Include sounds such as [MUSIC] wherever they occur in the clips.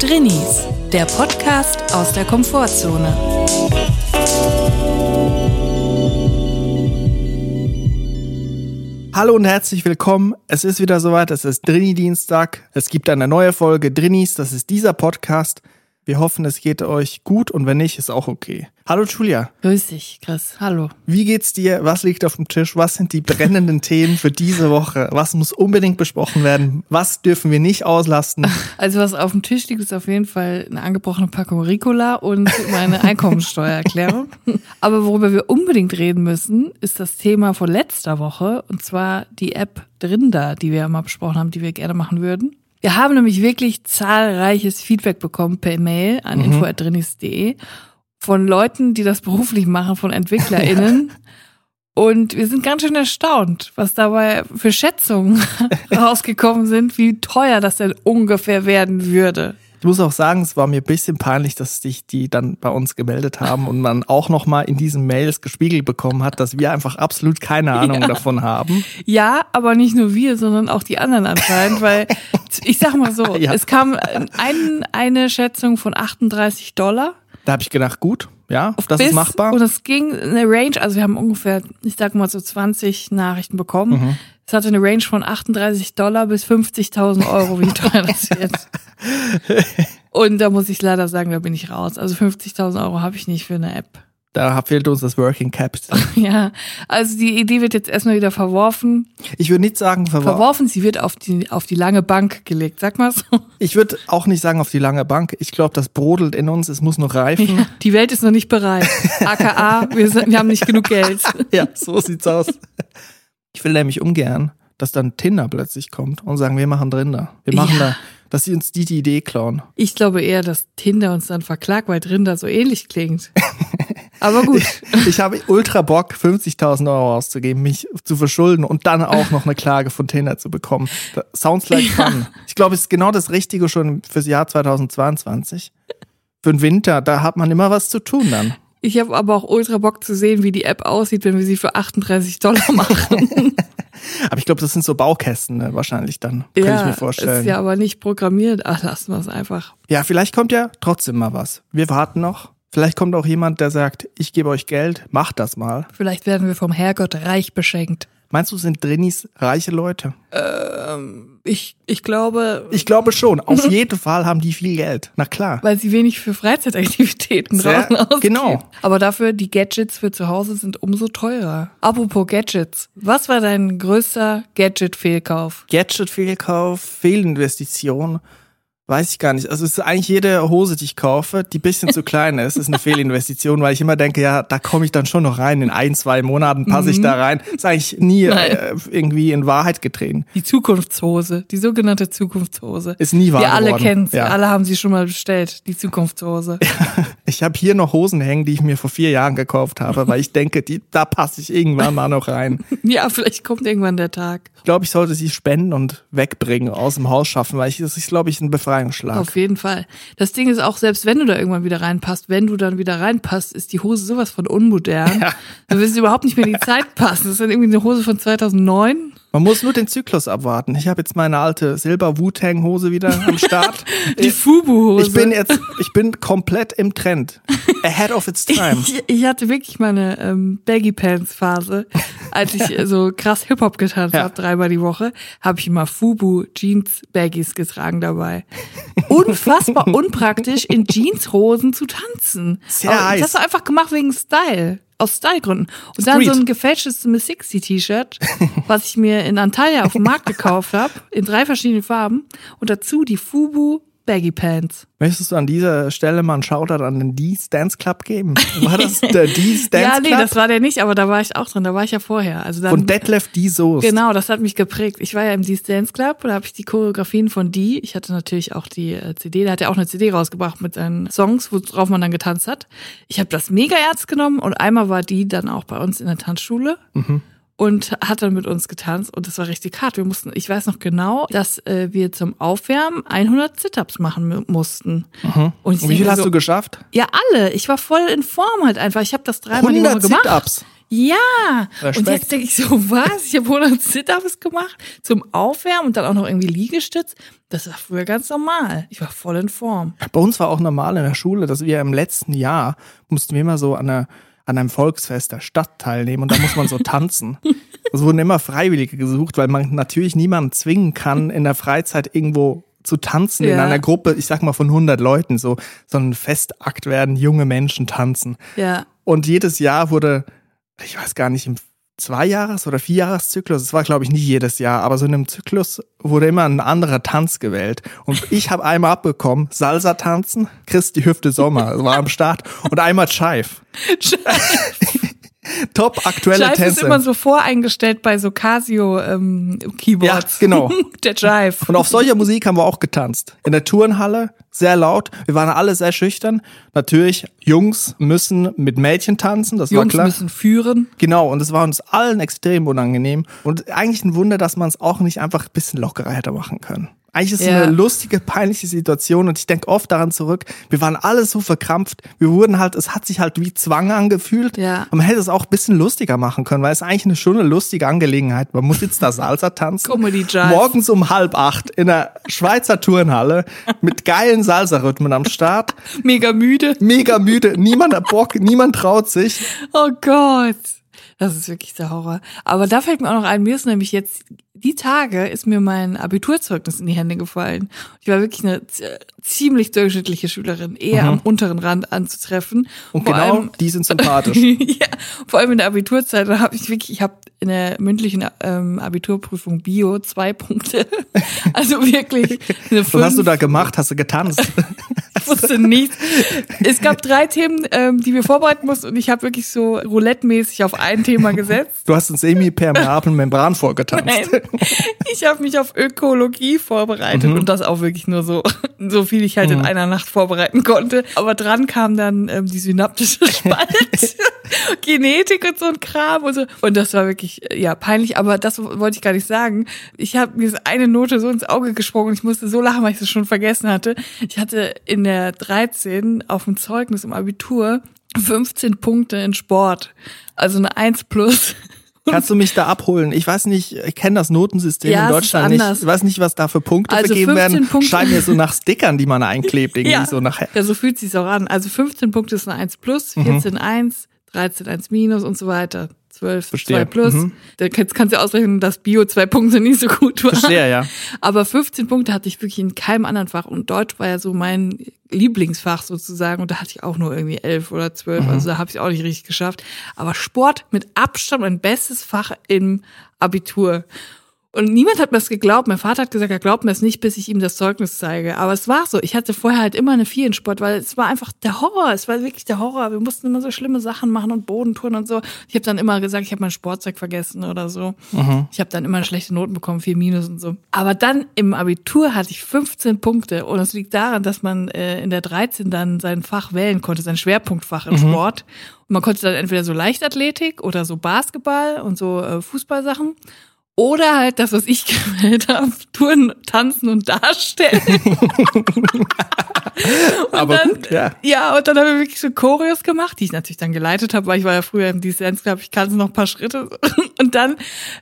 Drinnies, der Podcast aus der Komfortzone. Hallo und herzlich willkommen. Es ist wieder soweit. Es ist Drini-Dienstag. Es gibt eine neue Folge Drinnies. Das ist dieser Podcast. Wir hoffen, es geht euch gut und wenn nicht, ist auch okay. Hallo Julia. Grüß dich, Chris. Hallo. Wie geht's dir? Was liegt auf dem Tisch? Was sind die brennenden [LAUGHS] Themen für diese Woche? Was muss unbedingt besprochen werden? Was dürfen wir nicht auslasten? [LAUGHS] Also was auf dem Tisch liegt, ist auf jeden Fall eine angebrochene Packung Ricola und meine [LAUGHS] Einkommensteuererklärung. Aber worüber wir unbedingt reden müssen, ist das Thema von letzter Woche und zwar die App Drinder, die wir ja mal besprochen haben, die wir gerne machen würden. Wir haben nämlich wirklich zahlreiches Feedback bekommen per Mail an mhm. info.drinis.de von Leuten, die das beruflich machen, von EntwicklerInnen. [LAUGHS] Und wir sind ganz schön erstaunt, was dabei für Schätzungen [LAUGHS] rausgekommen sind, wie teuer das denn ungefähr werden würde. Ich muss auch sagen, es war mir ein bisschen peinlich, dass sich die dann bei uns gemeldet haben und man auch nochmal in diesen Mails gespiegelt bekommen hat, dass wir einfach absolut keine Ahnung [LAUGHS] ja. davon haben. Ja, aber nicht nur wir, sondern auch die anderen anscheinend, weil ich sag mal so, [LAUGHS] ja. es kam ein, eine Schätzung von 38 Dollar. Da habe ich gedacht, gut, ja, das Bis, ist machbar. Und es ging eine Range, also wir haben ungefähr, ich sag mal so 20 Nachrichten bekommen. Mhm. Es hatte eine Range von 38 Dollar bis 50.000 Euro, wie teuer das wird. Und da muss ich leider sagen, da bin ich raus. Also 50.000 Euro habe ich nicht für eine App. Da fehlt uns das Working Capital. [LAUGHS] ja, also die Idee wird jetzt erstmal wieder verworfen. Ich würde nicht sagen verworfen. Verworfen, sie wird auf die, auf die lange Bank gelegt, sag mal so. [LAUGHS] Ich würde auch nicht sagen auf die lange Bank. Ich glaube, das brodelt in uns, es muss noch reifen. Ja, die Welt ist noch nicht bereit. [LAUGHS] AKA, wir, sind, wir haben nicht genug Geld. ja, so sieht's aus. Ich will nämlich ungern, dass dann Tinder plötzlich kommt und sagen, wir machen Drinder. Wir machen ja. da, dass sie uns die, die Idee klauen. Ich glaube eher, dass Tinder uns dann verklagt, weil Drinder so ähnlich klingt. Aber gut. [LAUGHS] Ich habe ultra Bock, 50.000 Euro auszugeben, mich zu verschulden und dann auch noch eine Klage von Tinder zu bekommen. Das sounds like fun. Ich glaube, es ist genau das Richtige schon fürs Jahr 2022. Für den Winter, da hat man immer was zu tun dann. Ich habe aber auch ultra Bock zu sehen, wie die App aussieht, wenn wir sie für 38 Dollar [LAUGHS] machen. [LAUGHS] aber ich glaube, das sind so Baukästen ne, wahrscheinlich dann, ja, kann ich mir vorstellen. Ist ja aber nicht programmiert. Ach, lassen wir es einfach. Ja, vielleicht kommt ja trotzdem mal was. Wir warten noch. Vielleicht kommt auch jemand, der sagt, ich gebe euch Geld, macht das mal. Vielleicht werden wir vom Herrgott reich beschenkt. Meinst du, sind Drinnis reiche Leute? Ähm, ich, ich glaube. Ich glaube schon. Auf [LAUGHS] jeden Fall haben die viel Geld. Na klar. Weil sie wenig für Freizeitaktivitäten Sehr, draußen [LAUGHS] ausgeben. Genau. Aber dafür, die Gadgets für zu Hause sind umso teurer. Apropos Gadgets. Was war dein größter Gadget-Fehlkauf? Gadget-Fehlkauf, Fehlinvestition. Weiß ich gar nicht. Also es ist eigentlich jede Hose, die ich kaufe, die bisschen zu [LAUGHS] klein ist, ist eine Fehlinvestition, weil ich immer denke, ja, da komme ich dann schon noch rein. In ein, zwei Monaten passe ich da mhm. rein. ist eigentlich nie äh, irgendwie in Wahrheit getreten. Die Zukunftshose, die sogenannte Zukunftshose. Ist nie wahr Wir alle kennen sie, ja. alle haben sie schon mal bestellt, die Zukunftshose. [LAUGHS] ich habe hier noch Hosen hängen, die ich mir vor vier Jahren gekauft habe, weil ich denke, die, da passe ich irgendwann mal noch rein. [LAUGHS] ja, vielleicht kommt irgendwann der Tag. Ich glaube, ich sollte sie spenden und wegbringen, aus dem Haus schaffen, weil ich, das ist, glaube ich, ein Befreiung Befreiungsschlag. Auf jeden Fall. Das Ding ist auch, selbst wenn du da irgendwann wieder reinpasst, wenn du dann wieder reinpasst, ist die Hose sowas von unmodern. Ja. Dann wird sie überhaupt nicht mehr in die Zeit passen. Das ist dann irgendwie eine Hose von 2009. Man muss nur den Zyklus abwarten. Ich habe jetzt meine alte Silber Wu-Tang Hose wieder am Start. [LAUGHS] die Fubu Hose. Ich bin jetzt ich bin komplett im Trend. Ahead of its time. Ich, ich hatte wirklich meine ähm, Baggy Pants Phase, als ich so krass Hip Hop getanzt ja. habe, dreimal die Woche, habe ich immer Fubu Jeans Baggies getragen dabei. Unfassbar [LAUGHS] unpraktisch in Jeanshosen zu tanzen. Sehr Aber heiß. Das hast du einfach gemacht wegen Style aus Stylegründen. Und Street. dann so ein gefälschtes Miss Sixty T-Shirt, [LAUGHS] was ich mir in Antalya auf dem Markt gekauft habe, in drei verschiedenen Farben. Und dazu die Fubu Baggy Pants. Möchtest du an dieser Stelle mal einen Shoutout an den D's Dance Club geben? War das [LAUGHS] der D's Dance Club? Ja, nee, das war der nicht, aber da war ich auch drin, da war ich ja vorher. Also dann, von Detlef D. Soest. Genau, das hat mich geprägt. Ich war ja im D's Dance Club, da habe ich die Choreografien von D. Ich hatte natürlich auch die äh, CD, der hat ja auch eine CD rausgebracht mit seinen Songs, worauf man dann getanzt hat. Ich habe das mega ernst genommen und einmal war die dann auch bei uns in der Tanzschule. Mhm und hat dann mit uns getanzt und das war richtig hart. Wir mussten, ich weiß noch genau, dass äh, wir zum Aufwärmen 100 Sit-ups machen mussten. Mhm. Und, und wie viel hast so, du geschafft? Ja, alle. Ich war voll in Form halt einfach. Ich habe das dreimal die Woche gemacht. Sit-ups. Ja, Respekt. und jetzt denke ich so, was? Ich habe 100 Sit-Ups gemacht zum Aufwärmen und dann auch noch irgendwie Liegestütz. Das war früher ganz normal. Ich war voll in Form. Bei uns war auch normal in der Schule, dass wir im letzten Jahr mussten wir immer so an, einer, an einem Volksfest der Stadt teilnehmen und da muss man so tanzen. [LAUGHS] Es wurden immer Freiwillige gesucht, weil man natürlich niemanden zwingen kann, in der Freizeit irgendwo zu tanzen in Ja. einer Gruppe, ich sag mal von 100 Leuten, so, so ein Festakt werden, junge Menschen tanzen. Ja. Und jedes Jahr wurde, ich weiß gar nicht, im Zweijahres- oder Vierjahreszyklus, es war glaube ich nicht jedes Jahr, aber so in einem Zyklus wurde immer ein anderer Tanz gewählt. Und ich habe einmal abbekommen, Salsa tanzen, Christi Hüfte Sommer war am Start und einmal Scheif. [LAUGHS] [LAUGHS] [LAUGHS] Top aktuelle Jive ist Tänze. immer so voreingestellt bei so Casio ähm, Keyboards. Ja, genau. [LAUGHS] Der Jive. Und auf solcher Musik haben wir auch getanzt. In der Turnhalle, sehr laut. Wir waren alle sehr schüchtern. Natürlich, Jungs müssen mit Mädchen tanzen, das war Jungs klar. müssen führen. Genau, und es war uns allen extrem unangenehm. Und eigentlich ein Wunder, dass man es auch nicht einfach ein bisschen lockerer hätte machen können. Eigentlich ist es Ja. eine lustige, peinliche Situation und ich denke oft daran zurück. Wir waren alle so verkrampft. Wir wurden halt, es hat sich halt wie Zwang angefühlt. Ja. Und man hätte es auch ein bisschen lustiger machen können, weil es eigentlich eine schon eine lustige Angelegenheit. Man muss jetzt da Salsa tanzen. Comedy Jive. Morgens um halb acht in der Schweizer Turnhalle mit geilen Salsa-Rhythmen am Start. [LAUGHS] Mega müde. Mega müde. Niemand hat Bock, niemand traut sich. Oh Gott. Das ist wirklich der Horror. Aber da fällt mir auch noch ein, mir ist nämlich jetzt, die Tage ist mir mein Abiturzeugnis in die Hände gefallen. Ich war wirklich eine ziemlich durchschnittliche Schülerin, eher am unteren Rand anzutreffen. Mhm. Und Vor genau, allem- die sind [LAUGHS] sympathisch. ja, vor allem in der Abiturzeit, da habe ich wirklich, ich habe in der mündlichen ähm, Abiturprüfung Bio zwei Punkte. [LAUGHS] Also wirklich eine Was hast du da gemacht? Hast du getanzt? [LAUGHS] Ich wusste nichts. Es gab drei Themen, ähm, die wir vorbereiten mussten und ich habe wirklich so roulette-mäßig auf ein Thema gesetzt. Du hast einen semi-permeablen Membran vorgetanzt. Nein, ich habe mich auf Ökologie vorbereitet und das auch wirklich nur so, so viel ich halt in einer Nacht vorbereiten konnte. Aber dran kam dann ähm, die synaptische [LAUGHS] Spalte, Genetik und so ein Kram und so. Und das war wirklich, äh, ja, peinlich, aber das wollte ich gar nicht sagen. Ich habe mir eine Note so ins Auge gesprungen und ich musste so lachen, weil ich es schon vergessen hatte. Ich hatte in der 13 auf dem Zeugnis im Abitur 15 Punkte in Sport. Also eine 1 plus. [LAUGHS] Kannst du mich da abholen? Ich weiß nicht, ich kenne das Notensystem Ja, in Deutschland nicht. Ich weiß nicht, was da für Punkte Also vergeben 15 werden. Punkte. Scheint mir so nach Stickern, die man einklebt, irgendwie so nachher. Ja, so fühlt sich's auch an. Also 15 Punkte ist eine 1 plus, Mhm. 14 1, 13 1 minus und so weiter. 12 Verstehe. 2 plus. Mhm. Da kannst, kannst du ausrechnen, dass Bio zwei Punkte [LAUGHS] nicht so gut war. Verstehe, ja. Aber 15 Punkte hatte ich wirklich in keinem anderen Fach und Deutsch war ja so mein Lieblingsfach sozusagen und da hatte ich auch nur irgendwie 11 oder 12, Mhm. also da habe ich auch nicht richtig geschafft. Aber Sport mit Abstand mein bestes Fach im Abitur. Und niemand hat mir das geglaubt. Mein Vater hat gesagt, er glaubt mir es nicht, bis ich ihm das Zeugnis zeige. Aber es war so. Ich hatte vorher halt immer eine 4 in Sport, weil es war einfach der Horror. Es war wirklich der Horror. Wir mussten immer so schlimme Sachen machen und Bodentouren und so. Ich habe dann immer gesagt, ich habe mein Sportzeug vergessen oder so. Ich habe dann immer schlechte Noten bekommen, 4 Minus und so. Aber dann im Abitur hatte ich 15 Punkte. Und es liegt daran, dass man äh, in der 13 dann sein Fach wählen konnte, sein Schwerpunktfach im Sport. Und man konnte dann entweder so Leichtathletik oder so Basketball und so äh, Fußballsachen. Oder halt das, was ich [LAUGHS] gewählt habe, Touren, Tanzen und Darstellen. [LAUGHS] Aber dann, gut, ja. Ja, und dann haben wir wirklich so Choreos gemacht, die ich natürlich dann geleitet habe, weil ich war ja früher im Dance Club, ich kannte noch ein paar Schritte. [LAUGHS] Und dann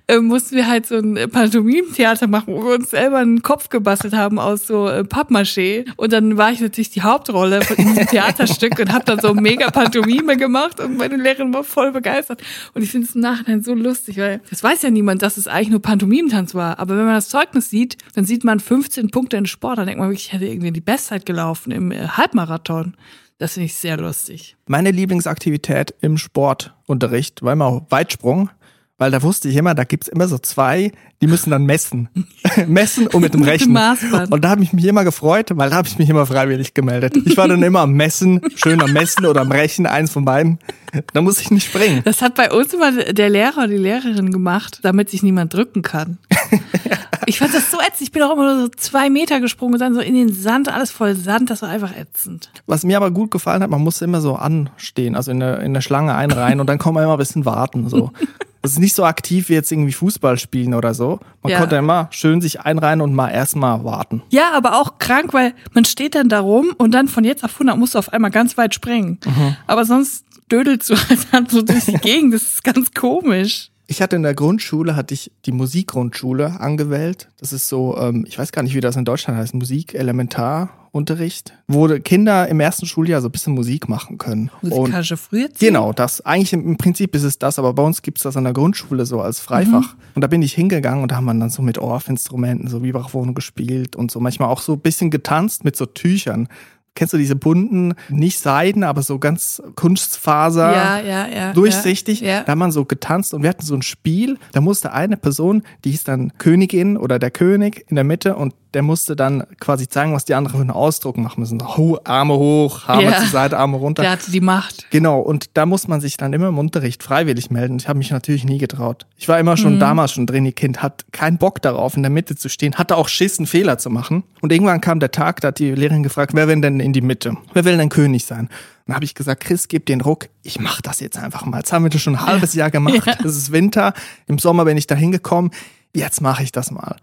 äh, mussten wir halt so ein Pantomim-Theater machen, wo wir uns selber einen Kopf gebastelt haben aus so äh, Pappmaché. Und dann war ich natürlich die Hauptrolle von diesem Theaterstück und habe dann so mega Pantomime gemacht und meine Lehrerin war voll begeistert. Und ich finde es im Nachhinein so lustig, weil das weiß ja niemand, dass es eigentlich nur Pantomimentanz war. Aber wenn man das Zeugnis sieht, dann sieht man 15 Punkte in Sport, dann denkt man wirklich, ich hätte irgendwie die Bestzeit gelaufen im äh, Halbmarathon. Das finde ich sehr lustig. Meine Lieblingsaktivität im Sportunterricht war immer Weitsprung, weil da wusste ich immer, da gibt's immer so zwei, die müssen dann messen. [LAUGHS] messen und mit dem Rechnen. Maßband. Und da habe ich mich immer gefreut, weil da habe ich mich immer freiwillig gemeldet. Ich war dann immer am Messen, schön am Messen oder am Rechnen, eins von beiden. Da muss ich nicht springen. Das hat bei uns immer der Lehrer oder die Lehrerin gemacht, damit sich niemand drücken kann. [LAUGHS] Ich fand das so ätzend. Ich bin auch immer nur so zwei Meter gesprungen und dann so in den Sand, alles voll Sand. Das war einfach ätzend. Was mir aber gut gefallen hat, man musste immer so anstehen, also in der, in der Schlange einreihen und dann kann man immer ein bisschen warten. So. Das ist nicht so aktiv wie jetzt irgendwie Fußball spielen oder so. Man Ja. konnte immer schön sich einreihen und mal erstmal warten. Ja, aber auch krank, weil man steht dann da rum und dann von jetzt auf 100 musst du auf einmal ganz weit springen. Aber sonst dödelst du [LAUGHS] halt dann so durch die Gegend. Das ist ganz komisch. Ich hatte in der Grundschule, hatte ich die Musikgrundschule angewählt. Das ist so, ähm, ich weiß gar nicht, wie das in Deutschland heißt, Musik-Elementarunterricht, wo Kinder im ersten Schuljahr so ein bisschen Musik machen können. Musikalische Und Früherziehung? Genau, das eigentlich im, im Prinzip ist es das, aber bei uns gibt's das an der Grundschule so als Freifach. Und da bin ich hingegangen und da haben wir dann so mit Orff-Instrumenten so Vibraphone gespielt und so manchmal auch so ein bisschen getanzt mit so Tüchern. Kennst du diese bunten, nicht Seiden, aber so ganz Kunstfaser? Ja, ja, ja. durchsichtig. Ja, ja. Da haben wir so getanzt und wir hatten so ein Spiel. Da musste eine Person, die hieß dann Königin oder der König in der Mitte und der musste dann quasi zeigen, was die anderen für einen Ausdruck machen müssen. Ho, Arme hoch, Arme Ja. zur Seite, Arme runter. Der hatte die Macht. Genau, und da muss man sich dann immer im Unterricht freiwillig melden. Ich habe mich natürlich nie getraut. Ich war immer schon damals schon drin, ihr Kind hat keinen Bock darauf, in der Mitte zu stehen, hatte auch Schiss, einen Fehler zu machen. Und irgendwann kam der Tag, da hat die Lehrerin gefragt, wer will denn in die Mitte? Wer will denn König sein? Dann habe ich gesagt, Chris, gib den Ruck, ich mach das jetzt einfach mal. Jetzt haben wir das schon ein halbes Jahr gemacht. Es ist Winter, im Sommer bin ich da hingekommen, jetzt mache ich das mal.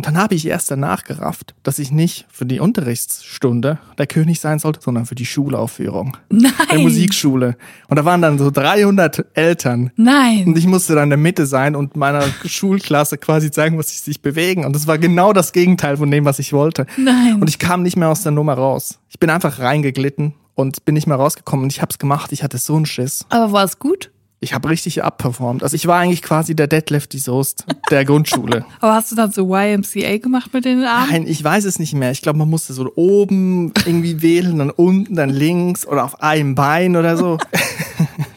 Und dann habe ich erst danach gerafft, dass ich nicht für die Unterrichtsstunde der König sein sollte, sondern für die Schulaufführung Nein. der Musikschule. Und da waren dann so 300 Eltern. Nein. Und ich musste dann in der Mitte sein und meiner Schulklasse quasi zeigen, was sie sich bewegen. Und das war genau das Gegenteil von dem, was ich wollte. Nein. Und ich kam nicht mehr aus der Nummer raus. Ich bin einfach reingeglitten und bin nicht mehr rausgekommen. Und ich habe es gemacht. Ich hatte so einen Schiss. Aber war es gut? Ich habe richtig abperformt. Also ich war eigentlich quasi der Deadlift Soest der Grundschule. [LAUGHS] Aber hast du dann so YMCA gemacht mit den Armen? Nein, ich weiß es nicht mehr. Ich glaube, man musste so oben irgendwie wählen, dann unten, dann links oder auf einem Bein oder so. [LAUGHS]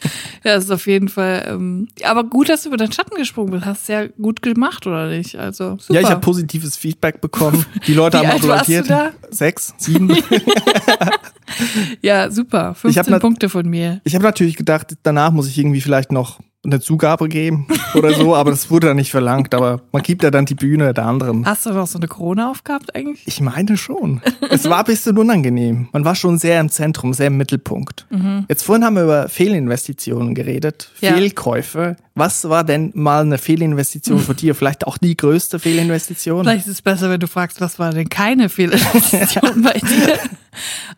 Ja, das ist auf jeden Fall. Ähm, aber gut, dass du über deinen Schatten gesprungen bist. Hast ja gut gemacht, oder nicht? Also super. Ja, ich habe positives Feedback bekommen. Die Leute [LAUGHS] haben du da? Sechs, sieben. [LAUGHS] ja, super. Ich hab 15 nat- Punkte von mir. Ich habe natürlich gedacht, danach muss ich irgendwie vielleicht noch eine Zugabe geben oder so, aber das wurde dann nicht verlangt. Aber man gibt ja dann die Bühne der anderen. Hast du noch so eine Krone aufgehabt eigentlich? Ich meine schon. Es war ein bisschen unangenehm. Man war schon sehr im Zentrum, sehr im Mittelpunkt. Jetzt vorhin haben wir über Fehlinvestitionen geredet, Ja. Fehlkäufe. Was war denn mal eine Fehlinvestition für dir? Vielleicht auch die größte Fehlinvestition? Vielleicht ist es besser, wenn du fragst, was war denn keine Fehlinvestition [LAUGHS] bei dir?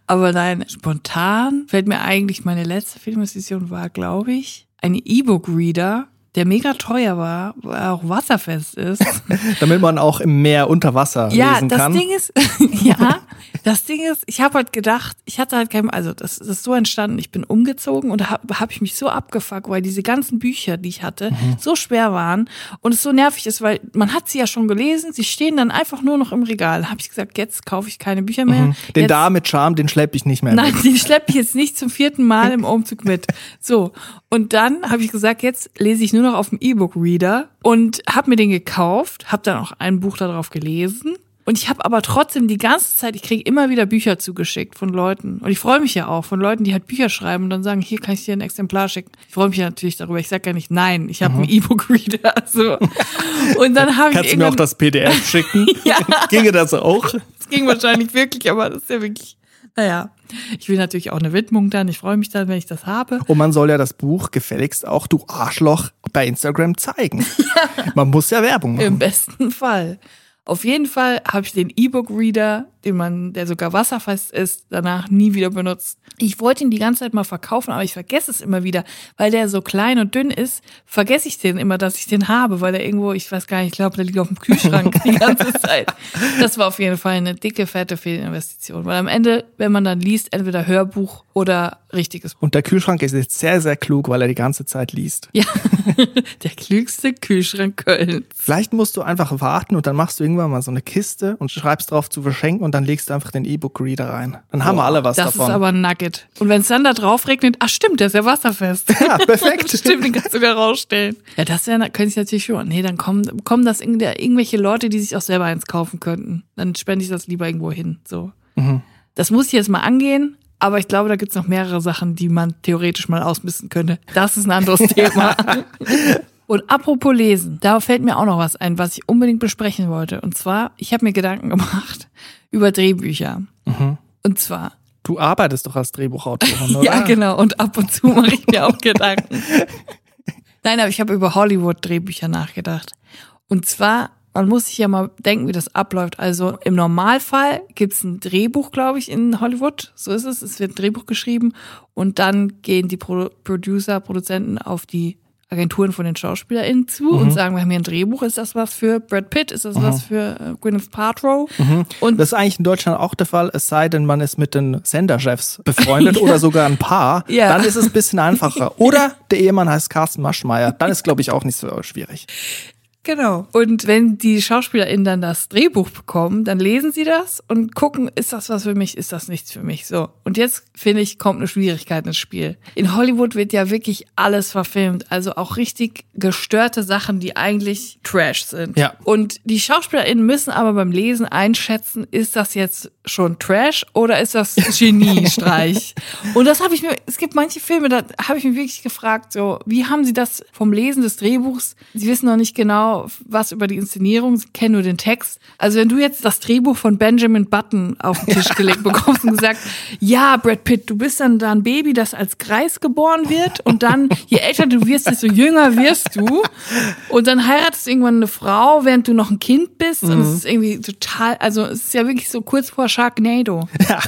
Aber nein, spontan fällt mir eigentlich meine letzte Fehlinvestition war, glaube ich, ein E-Book-Reader, der mega teuer war, weil er auch wasserfest ist. [LAUGHS] Damit man auch im Meer unter Wasser Ja, lesen das kann. Ding ist, [LAUGHS] ja, das Ding ist, ich habe halt gedacht, ich hatte halt kein, also das, das ist so entstanden, ich bin umgezogen und da habe hab ich mich so abgefuckt, weil diese ganzen Bücher, die ich hatte, Mhm. so schwer waren und es so nervig ist, weil man hat sie ja schon gelesen, sie stehen dann einfach nur noch im Regal. Da habe ich gesagt, jetzt kaufe ich keine Bücher mehr. Mhm. Den jetzt, da mit Charme, den schlepp ich nicht mehr. Nein, mit. den schleppe ich jetzt nicht zum vierten Mal im [LAUGHS] Umzug mit. So. Und dann habe ich gesagt, jetzt lese ich nur noch auf dem E-Book-Reader und habe mir den gekauft, habe dann auch ein Buch darauf gelesen. Und ich habe aber trotzdem die ganze Zeit, ich kriege immer wieder Bücher zugeschickt von Leuten. Und ich freue mich ja auch von Leuten, die halt Bücher schreiben und dann sagen, hier kann ich dir ein Exemplar schicken. Ich freue mich ja natürlich darüber. Ich sage ja nicht, nein, ich habe einen E-Book-Reader. [LAUGHS] So. Und dann habe ich Kannst du mir auch das PDF schicken? [LAUGHS] Ja. Ginge das auch? das ging wahrscheinlich wirklich, aber das ist ja wirklich, naja. Ich will natürlich auch eine Widmung dann. Ich freue mich dann, wenn ich das habe. Und man soll ja das Buch gefälligst auch, du Arschloch, bei Instagram zeigen. [LAUGHS] Man muss ja Werbung machen. Im besten Fall. Auf jeden Fall habe ich den E-Book-Reader, den man, der sogar wasserfest ist, danach nie wieder benutzt. Ich wollte ihn die ganze Zeit mal verkaufen, aber ich vergesse es immer wieder, weil der so klein und dünn ist, vergesse ich den immer, dass ich den habe, weil der irgendwo, ich weiß gar nicht, ich glaube, der liegt auf dem Kühlschrank [LAUGHS] die ganze Zeit. Das war auf jeden Fall eine dicke, fette Fehlinvestition, weil am Ende, wenn man dann liest, entweder Hörbuch oder richtiges Buch. Und der Kühlschrank ist jetzt sehr, sehr klug, weil er die ganze Zeit liest. Ja, [LAUGHS] der klügste Kühlschrank Kölns. Vielleicht musst du einfach warten und dann machst du irgendwann mal so eine Kiste und schreibst drauf zu verschenken und dann legst du einfach den E-Book-Reader rein. Dann haben wir alle was das davon. ist aber ein Nugget. Und wenn es dann da drauf regnet, ach stimmt, der ist ja wasserfest. ja, perfekt. [LAUGHS] stimmt, den kannst du sogar rausstellen. Ja, das wäre, könnte ich natürlich schon. Nee, dann kommen, kommen das irgend- irgendwelche Leute, die sich auch selber eins kaufen könnten. Dann spende ich das lieber irgendwo hin. So. Mhm. Das muss ich jetzt mal angehen. Aber ich glaube, da gibt's noch mehrere Sachen, die man theoretisch mal ausmisten könnte. Das ist ein anderes [LAUGHS] Thema. Und apropos Lesen, da fällt mir auch noch was ein, was ich unbedingt besprechen wollte. Und zwar, ich habe mir Gedanken gemacht [LAUGHS] über Drehbücher. Mhm. Und zwar, Du arbeitest doch als Drehbuchautorin, [LAUGHS] oder? ja, genau. Und ab und zu mache ich mir auch Gedanken. Nein, aber ich habe über Hollywood-Drehbücher nachgedacht. Und zwar man muss sich ja mal denken, wie das abläuft. Also im Normalfall gibt's ein Drehbuch, glaube ich, in Hollywood. So ist es. Es wird ein Drehbuch geschrieben und dann gehen die Pro Producer, Produzenten auf die Agenturen von den SchauspielerInnen zu und sagen, wir haben hier ein Drehbuch, ist das was für Brad Pitt, ist das was für äh, Gwyneth Paltrow? Und Das ist eigentlich in Deutschland auch der Fall, es sei denn, man ist mit den Senderchefs befreundet [LAUGHS] oder sogar ein Paar. Ja. Dann ist es ein bisschen [LAUGHS] einfacher. Oder der Ehemann heißt Carsten Maschmeyer. Dann ist, glaube ich, auch nicht so schwierig. Genau. Und wenn die SchauspielerInnen dann das Drehbuch bekommen, dann lesen sie das und gucken, ist das was für mich, ist das nichts für mich. So. Und jetzt, finde ich, kommt eine Schwierigkeit ins Spiel. In Hollywood wird ja wirklich alles verfilmt. Also auch richtig gestörte Sachen, die eigentlich Trash sind. Ja. Und die SchauspielerInnen müssen aber beim Lesen einschätzen, ist das jetzt schon Trash oder ist das [LAUGHS] Geniestreich? und das habe ich mir, es gibt manche Filme, da habe ich mich wirklich gefragt, so, wie haben sie das vom Lesen des Drehbuchs, sie wissen noch nicht genau, was über die Inszenierung, sie kennen nur den Text. Also wenn du jetzt das Drehbuch von Benjamin Button auf den Tisch gelegt bekommst und gesagt, [LAUGHS] ja, Brad Pitt, du bist dann da ein Baby, das als Greis geboren wird und dann, je älter du wirst, desto jünger wirst du und dann heiratest du irgendwann eine Frau, während du noch ein Kind bist und es ist irgendwie total, also es ist ja wirklich so kurz vor Sharknado. Ja.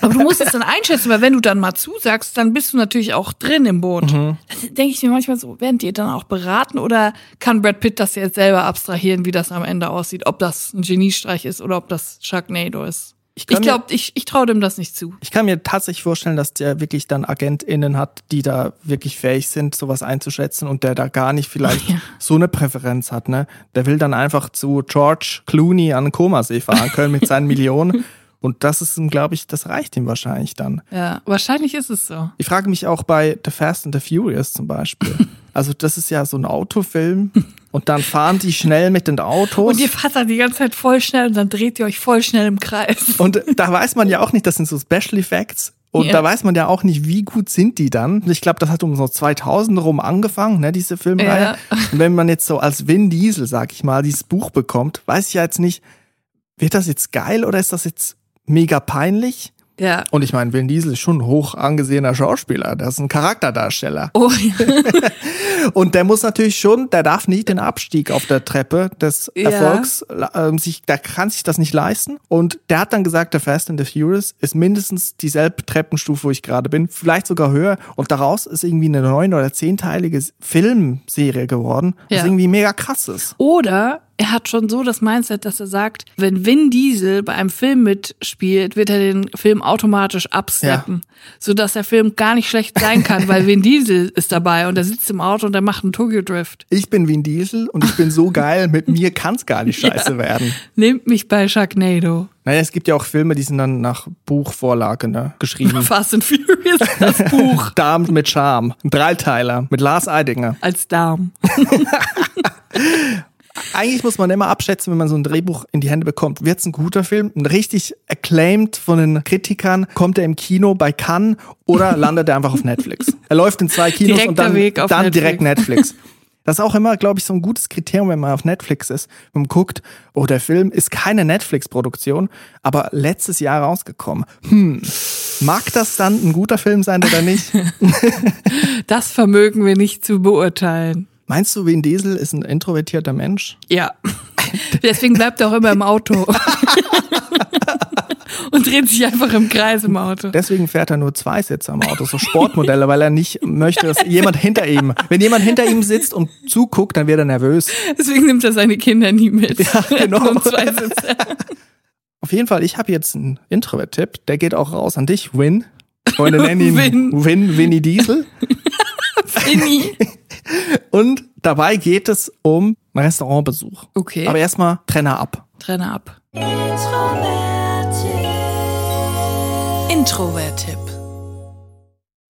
Aber du musst es dann einschätzen, weil wenn du dann mal zusagst, dann bist du natürlich auch drin im Boot. Mhm. Denke ich mir manchmal so, werdet ihr dann auch beraten oder kann Brad Pitt das jetzt selber abstrahieren, wie das am Ende aussieht, ob das ein Geniestreich ist oder ob das Sharknado ist? Ich Ich glaube, ich, ich traue dem das nicht zu. Ich kann mir tatsächlich vorstellen, dass der wirklich dann AgentInnen hat, die da wirklich fähig sind, sowas einzuschätzen und der da gar nicht vielleicht [LAUGHS] Ja. so eine Präferenz hat, ne? Der will dann einfach zu George Clooney an den Komasee fahren können mit seinen [LAUGHS] Millionen. Und das ist ihm, glaube ich, das reicht ihm wahrscheinlich dann. Ja, wahrscheinlich ist es so. Ich frage mich auch bei The Fast and the Furious zum Beispiel. [LAUGHS] Also das ist ja so ein Autofilm und dann fahren die schnell mit den Autos. Und ihr fahrt dann die ganze Zeit voll schnell und dann dreht ihr euch voll schnell im Kreis. Und da weiß man ja auch nicht, das sind so Special Effects. Und Ja. da weiß man ja auch nicht, wie gut sind die dann. Ich glaube, das hat um so 2000 rum angefangen, ne, diese Filmreihe. Ja. Und wenn man jetzt so als Vin Diesel, sag ich mal, dieses Buch bekommt, weiß ich ja jetzt nicht, wird das jetzt geil oder ist das jetzt mega peinlich? Ja. Und ich meine, Vin Diesel ist schon ein hoch angesehener Schauspieler. Das ist ein Charakterdarsteller. Oh, ja. [LAUGHS] Und der muss natürlich schon, der darf nicht den Abstieg auf der Treppe des Ja. Erfolgs, ähm, sich, der kann sich das nicht leisten. Und der hat dann gesagt, der Fast and the Furious ist mindestens dieselbe Treppenstufe, wo ich gerade bin, vielleicht sogar höher. Und daraus ist irgendwie eine neun- oder zehnteilige Filmserie geworden, was Ja. irgendwie mega krass ist. Oder er hat schon so das Mindset, dass er sagt, wenn Vin Diesel bei einem Film mitspielt, wird er den Film automatisch absteppen, sodass der Film gar nicht schlecht sein kann, weil Vin Diesel ist dabei und er sitzt im Auto und er macht einen Tokyo Drift. Ich bin Vin Diesel und ich bin so geil, mit mir kann's gar nicht [LAUGHS] scheiße Ja. werden. Nehmt mich bei Sharknado. Naja, es gibt ja auch Filme, die sind dann nach Buchvorlage ne, geschrieben. [LAUGHS] Fast and Furious, das [LAUGHS] Buch Darm mit Charme. Ein Dreiteiler mit Lars Eidinger. als Darm. Eigentlich muss man immer abschätzen, wenn man so ein Drehbuch in die Hände bekommt. Wird's ein guter Film? Ein richtig acclaimed von den Kritikern? Kommt er im Kino bei Cannes oder [LAUGHS] landet er einfach auf Netflix? Er läuft in zwei Kinos und Direkter dann, Weg auf dann Netflix. direkt Netflix. Das ist auch immer, glaube ich, so ein gutes Kriterium, wenn man auf Netflix ist. Man guckt, oh, der Film ist keine Netflix-Produktion, aber letztes Jahr rausgekommen. Hm, mag das dann ein guter Film sein oder nicht? [LAUGHS] Das vermögen wir nicht zu beurteilen. Meinst du, Vin Diesel ist ein introvertierter Mensch? Ja. [LAUGHS] Deswegen bleibt er auch immer im Auto. [LAUGHS] Und dreht sich einfach im Kreis im Auto. Deswegen fährt er nur zwei Sitze am Auto, so Sportmodelle, weil er nicht möchte, dass jemand hinter ihm, wenn jemand hinter ihm sitzt und zuguckt, dann wird er nervös. Deswegen nimmt er seine Kinder nie mit. Ja, [LAUGHS] genau. Zwei Sitze. Auf jeden Fall, ich habe jetzt einen Introvert-Tipp, der geht auch raus an dich, Win. Freunde nennen ihn Win. Win, Winnie Diesel. Finny. [LAUGHS] Und dabei geht es um einen Restaurantbesuch. Okay. Aber erstmal Trenner ab. Trenner ab. Introvert-Tipp.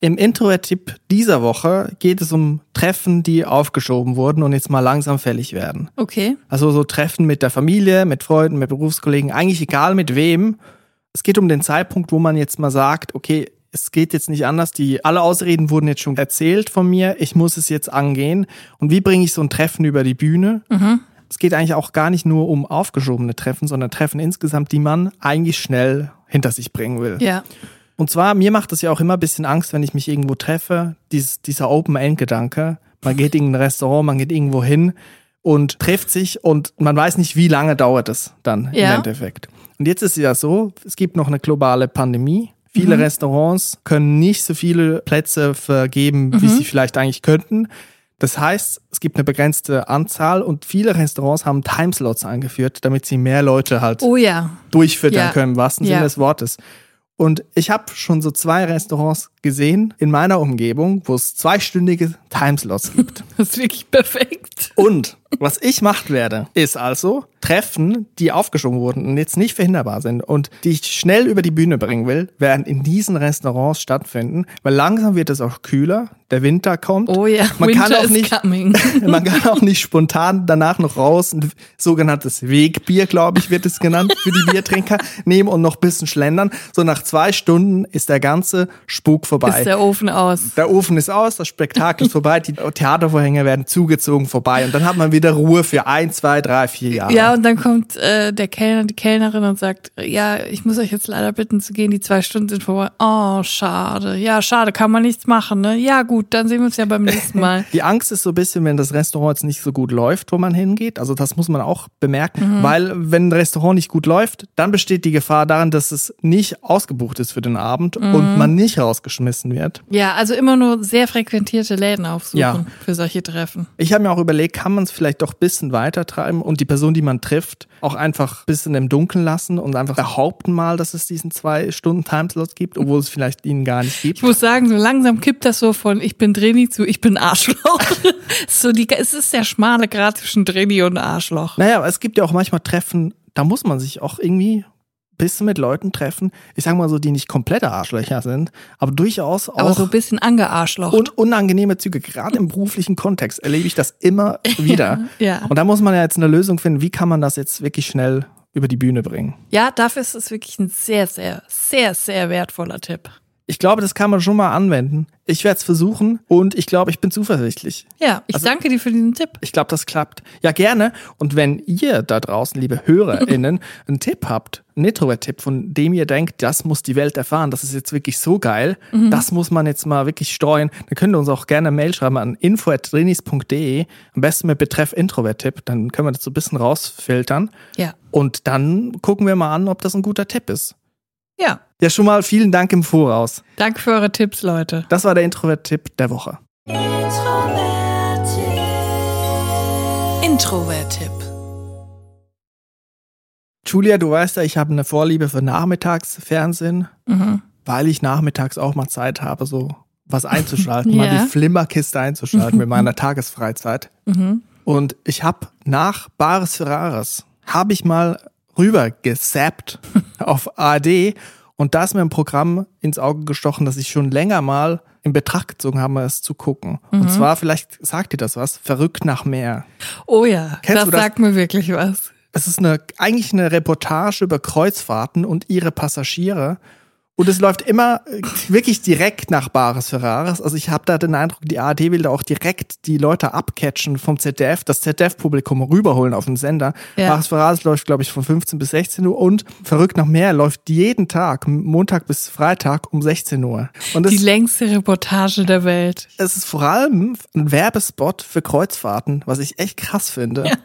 Im Introvert-Tipp dieser Woche geht es um Treffen, die aufgeschoben wurden und jetzt mal langsam fällig werden. Okay. Also so Treffen mit der Familie, mit Freunden, mit Berufskollegen, eigentlich egal mit wem. Es geht um den Zeitpunkt, wo man jetzt mal sagt, okay, es geht jetzt nicht anders. Die alle Ausreden wurden jetzt schon erzählt von mir. Ich muss es jetzt angehen. Und wie bringe ich so ein Treffen über die Bühne? Es geht eigentlich auch gar nicht nur um aufgeschobene Treffen, sondern Treffen insgesamt, die man eigentlich schnell hinter sich bringen will. Ja. Und zwar, mir macht es ja auch immer ein bisschen Angst, wenn ich mich irgendwo treffe, dieses, dieser Open-End-Gedanke. Man geht in ein Restaurant, man geht irgendwo hin und trifft sich und man weiß nicht, wie lange dauert es dann Ja. im Endeffekt. Und jetzt ist es ja so, es gibt noch eine globale Pandemie. Viele Mhm. Restaurants können nicht so viele Plätze vergeben, Mhm. wie sie vielleicht eigentlich könnten. Das heißt, es gibt eine begrenzte Anzahl und viele Restaurants haben Timeslots eingeführt, damit sie mehr Leute halt Oh ja. durchfüttern Ja. können, im wahrsten Ja. Sinne des Wortes. Und ich habe schon so zwei Restaurants gesehen in meiner Umgebung, wo es zweistündige Timeslots gibt. [LAUGHS] Das ist wirklich perfekt. Und was ich machen werde, ist also Treffen, die aufgeschoben wurden und jetzt nicht verhinderbar sind und die ich schnell über die Bühne bringen will, werden in diesen Restaurants stattfinden, weil langsam wird es auch kühler, der Winter kommt. Oh ja, man Winter kann auch nicht, coming. [LAUGHS] man kann auch nicht spontan danach noch raus ein sogenanntes Wegbier, glaube ich, wird es genannt, für die Biertrinker nehmen und noch ein bisschen schlendern. So nach zwei Stunden ist der ganze Spuk vorbei. Ist der Ofen aus. Der Ofen ist aus, das Spektakel ist vorbei, die Theatervorhänge werden zugezogen vorbei und dann hat man wieder Ruhe für ein, zwei, drei, vier Jahre. Ja, und dann kommt äh, der Kellner, die Kellnerin und sagt, ja, ich muss euch jetzt leider bitten zu gehen, die zwei Stunden sind vorbei. Oh, schade. Ja, schade, kann man nichts machen, ne? Ja, gut, dann sehen wir uns ja beim nächsten Mal. [LAUGHS] Die Angst ist so ein bisschen, wenn das Restaurant jetzt nicht so gut läuft, wo man hingeht. Also das muss man auch bemerken, weil wenn ein Restaurant nicht gut läuft, dann besteht die Gefahr daran, dass es nicht ausgebucht ist für den Abend und man nicht rausgeschmissen wird. Ja, also immer nur sehr frequentierte Läden aufsuchen Ja. für solche Treffen. Ich habe mir auch überlegt, kann man es vielleicht doch ein bisschen weiter treiben und die Person, die man trifft, auch einfach ein bisschen im Dunkeln lassen und einfach behaupten mal, dass es diesen zwei Stunden Timeslot gibt, obwohl es vielleicht ihn gar nicht gibt. Ich muss sagen, so langsam kippt das so von ich bin Drini zu ich bin Arschloch. [LAUGHS] so die, es ist der schmale Grad zwischen Drini und Arschloch. Naja, aber es gibt ja auch manchmal Treffen, da muss man sich auch irgendwie bisschen mit Leuten treffen, ich sag mal so, die nicht komplette Arschlöcher sind, aber durchaus auch Aber so ein bisschen angearschlocht. und unangenehme Züge. Gerade im beruflichen Kontext erlebe ich das immer [LAUGHS] wieder. Ja. Und da muss man ja jetzt eine Lösung finden, wie kann man das jetzt wirklich schnell über die Bühne bringen. Ja, dafür ist es wirklich ein sehr, sehr, sehr, sehr wertvoller Tipp. Ich glaube, das kann man schon mal anwenden. Ich werde es versuchen und ich glaube, ich bin zuversichtlich. Ja, ich Also- danke dir für diesen Tipp. Ich glaube, das klappt. Ja, gerne. Und wenn ihr da draußen, liebe HörerInnen, [LAUGHS] einen Tipp habt, einen Introvert-Tipp, von dem ihr denkt, das muss die Welt erfahren, das ist jetzt wirklich so geil, das muss man jetzt mal wirklich streuen, dann könnt ihr uns auch gerne eine Mail schreiben an info.drinis.de, am besten mit Betreff Introvert-Tipp, dann können wir das so ein bisschen rausfiltern. Ja. Und dann gucken wir mal an, ob das ein guter Tipp ist. Ja. Ja, schon mal vielen Dank im Voraus. Danke für eure Tipps, Leute. Das war der Introvert-Tipp der Woche. Introvert-Tipp. Julia, du weißt ja, ich habe eine Vorliebe für Nachmittagsfernsehen, Mhm. weil ich nachmittags auch mal Zeit habe, so was einzuschalten, [LAUGHS] mal Ja. die Flimmerkiste einzuschalten mit [LAUGHS] meiner Tagesfreizeit. Mhm. Und ich habe nach Bares Ferraris, habe ich mal rüber gesappt [LAUGHS] auf ARD und da ist mir ein Programm ins Auge gestochen, das ich schon länger mal in Betracht gezogen habe, es zu gucken. Mhm. Und zwar, vielleicht sagt dir das was, Verrückt nach Meer. Oh ja, Kennst das, das? sagt mir wirklich was. Es ist eine, eigentlich eine Reportage über Kreuzfahrten und ihre Passagiere. Und es läuft immer äh, wirklich direkt nach Bares Ferraris. Also ich habe da den Eindruck, die ARD will da auch direkt die Leute abcatchen vom ZDF, das ZDF-Publikum rüberholen auf den Sender. Ja. Bares Ferraris läuft, glaube ich, von 15 bis 16 Uhr und Verrückt nach Meer läuft jeden Tag, Montag bis Freitag um 16 Uhr. Und Die längste Reportage der Welt. es ist vor allem ein Werbespot für Kreuzfahrten, was ich echt krass finde.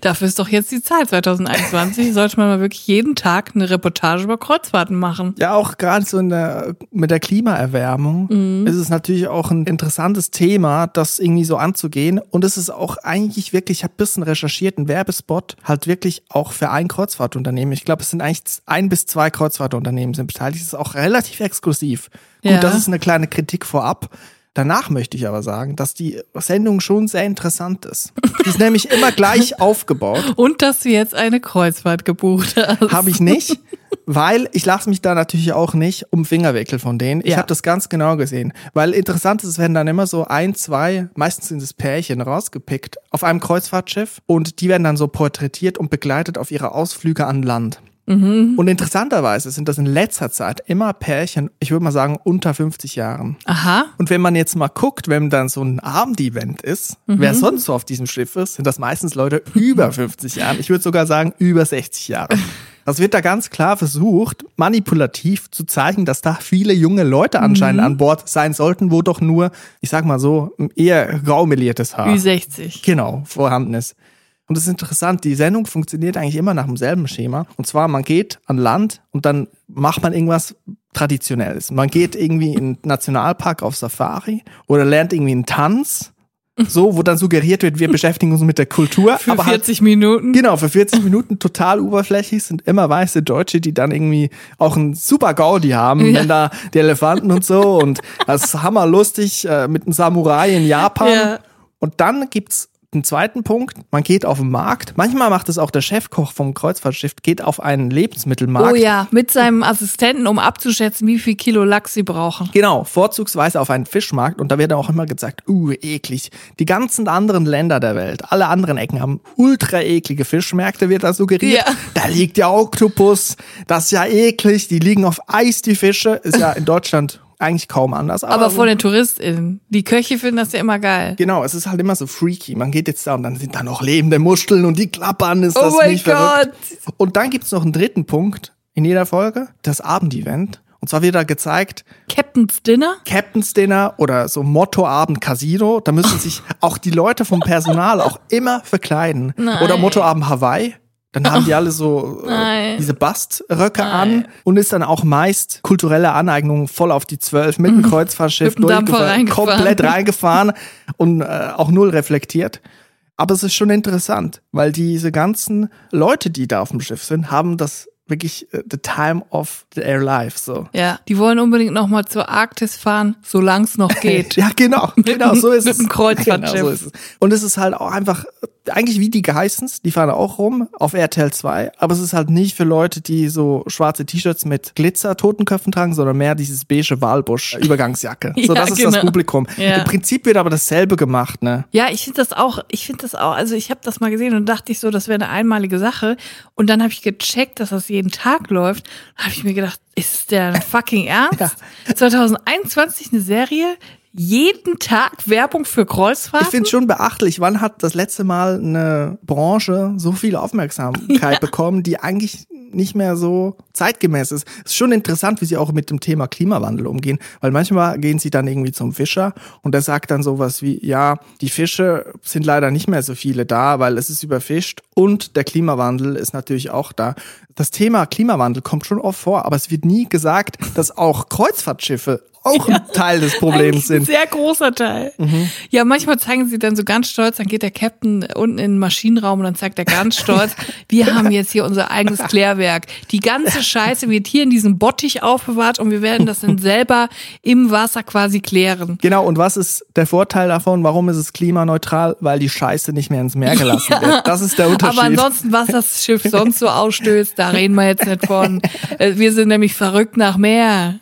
Dafür ist doch jetzt die Zeit, 2021. Sollte man mal wirklich jeden Tag eine Reportage über Kreuzfahrten machen. Ja, auch gerade so in der, mit der Klimaerwärmung ist es natürlich auch ein interessantes Thema, das irgendwie so anzugehen. Und es ist auch eigentlich wirklich, ich habe ein bisschen recherchiert, ein Werbespot halt wirklich auch für ein Kreuzfahrtunternehmen. Ich glaube, es sind eigentlich ein bis zwei Kreuzfahrtunternehmen sind beteiligt. Es ist auch relativ exklusiv. Gut, Ja. das ist eine kleine Kritik vorab. Danach möchte ich aber sagen, dass die Sendung schon sehr interessant ist. Die ist nämlich immer gleich [LAUGHS] aufgebaut. Und dass du jetzt eine Kreuzfahrt gebucht hast. Habe ich nicht, weil ich lasse mich da natürlich auch nicht um Finger wickeln von denen. Ich Ja. habe das ganz genau gesehen. Weil interessant ist, es werden dann immer so ein, zwei, meistens sind es Pärchen rausgepickt auf einem Kreuzfahrtschiff und die werden dann so porträtiert und begleitet auf ihre Ausflüge an Land. Und interessanterweise sind das in letzter Zeit immer Pärchen, ich würde mal sagen, unter 50 Jahren. Aha. Und wenn man jetzt mal guckt, wenn dann so ein Abendevent ist, wer sonst so auf diesem Schiff ist, sind das meistens Leute über 50 Jahren. Ich würde sogar sagen über 60 Jahre. Das wird da ganz klar versucht, manipulativ zu zeigen, dass da viele junge Leute anscheinend an Bord sein sollten, wo doch nur, ich sag mal so, eher graumeliertes Haar Ü60. genau vorhanden ist. Und das ist interessant, die Sendung funktioniert eigentlich immer nach demselben Schema. Und zwar, man geht an Land und dann macht man irgendwas Traditionelles. Man geht irgendwie in den Nationalpark auf Safari oder lernt irgendwie einen Tanz. So, wo dann suggeriert wird, wir beschäftigen uns mit der Kultur. Für aber 40 Minuten. Halt, genau, für 40 Minuten total oberflächlich sind immer weiße Deutsche, die dann irgendwie auch ein super Gaudi haben, Ja. wenn da die Elefanten und so und das ist hammerlustig äh, mit einem Samurai in Japan. Ja. Und dann gibt's den zweiten Punkt, man geht auf den Markt. Manchmal macht es auch der Chefkoch vom Kreuzfahrtschiff, geht auf einen Lebensmittelmarkt. Oh ja, mit seinem Assistenten, um abzuschätzen, wie viel Kilo Lachs sie brauchen. Genau, vorzugsweise auf einen Fischmarkt und da wird auch immer gesagt, uh, eklig. Die ganzen anderen Länder der Welt, alle anderen Ecken haben ultra eklige Fischmärkte, wird da suggeriert. Ja. Da liegt ja Oktopus, das ist ja eklig, die liegen auf Eis, die Fische, ist ja in Deutschland eigentlich kaum anders. Aber so- von den TouristInnen. Die Köche finden das ja immer geil. Genau, es ist halt immer so freaky. Man geht jetzt da und dann sind da noch lebende Muscheln und die klappern, ist Oh das mein nicht verrückt? Gott. Und dann gibt's noch einen dritten Punkt in jeder Folge, das Abendevent. Und zwar wird da gezeigt, Captain's Dinner? Captain's Dinner oder so Mottoabend Casino, da müssen sich [LAUGHS] auch die Leute vom Personal auch immer verkleiden. Nein. Oder Mottoabend Hawaii. Dann haben die alle so äh, diese Baströcke an und ist dann auch meist kulturelle Aneignung voll auf die Zwölf mit dem Kreuzfahrtschiff Mit dem reingefahren. komplett reingefahren und äh, auch null reflektiert. Aber es ist schon interessant, weil diese ganzen Leute, die da auf dem Schiff sind, haben das wirklich äh, the time of their life so. Ja. Die wollen unbedingt noch mal zur Arktis fahren, solange es noch [LAUGHS] geht. Ja, genau, genau, so ist mit es. dem Kreuzfahrtschiff. Genau, so ist es. Und es ist halt auch einfach, eigentlich wie die Geissens, die fahren auch rum auf RTL 2, aber es ist halt nicht für Leute, die so schwarze T-Shirts mit Glitzer-Totenköpfen tragen, sondern mehr dieses beige Walbusch-Übergangsjacke. [LAUGHS] so, Ja, das ist genau. das Publikum. Ja. Im Prinzip wird aber dasselbe gemacht, ne? Ja, ich finde das auch, ich finde das auch, also ich habe das mal gesehen und dachte ich so, das wäre eine einmalige Sache. Und dann habe ich gecheckt, dass das jeden Tag läuft. Habe ich mir gedacht, ist der [LAUGHS] fucking ernst? 2021 eine Serie, jeden Tag Werbung für Ich Kreuzfahrten? finde schon beachtlich, wann hat das letzte Mal eine Branche so viel Aufmerksamkeit [LAUGHS] bekommen, die eigentlich nicht mehr so zeitgemäß ist. Es ist schon interessant, wie sie auch mit dem Thema Klimawandel umgehen, weil manchmal gehen sie dann irgendwie zum Fischer und der sagt dann sowas wie, ja, die Fische sind leider nicht mehr so viele da, weil es ist überfischt und der Klimawandel ist natürlich auch da. Das Thema Klimawandel kommt schon oft vor, aber es wird nie gesagt, dass auch Kreuzfahrtschiffe auch ein Teil des Problems ein sind. sehr großer Teil. Ja, manchmal zeigen sie dann so ganz stolz, dann geht der Captain unten in den Maschinenraum und dann zeigt er ganz stolz, [LAUGHS] wir haben jetzt hier unser eigenes Klärwerk. Die ganze Scheiße wird hier in diesem Bottich aufbewahrt und wir werden das dann selber im Wasser quasi klären. Genau, und was ist der Vorteil davon? Warum ist es klimaneutral? Weil die Scheiße nicht mehr ins Meer gelassen wird. Das ist der Unterschied. Aber ansonsten, was das Schiff sonst so ausstößt, da reden wir jetzt nicht von. [LAUGHS] Wir sind nämlich verrückt nach Meer.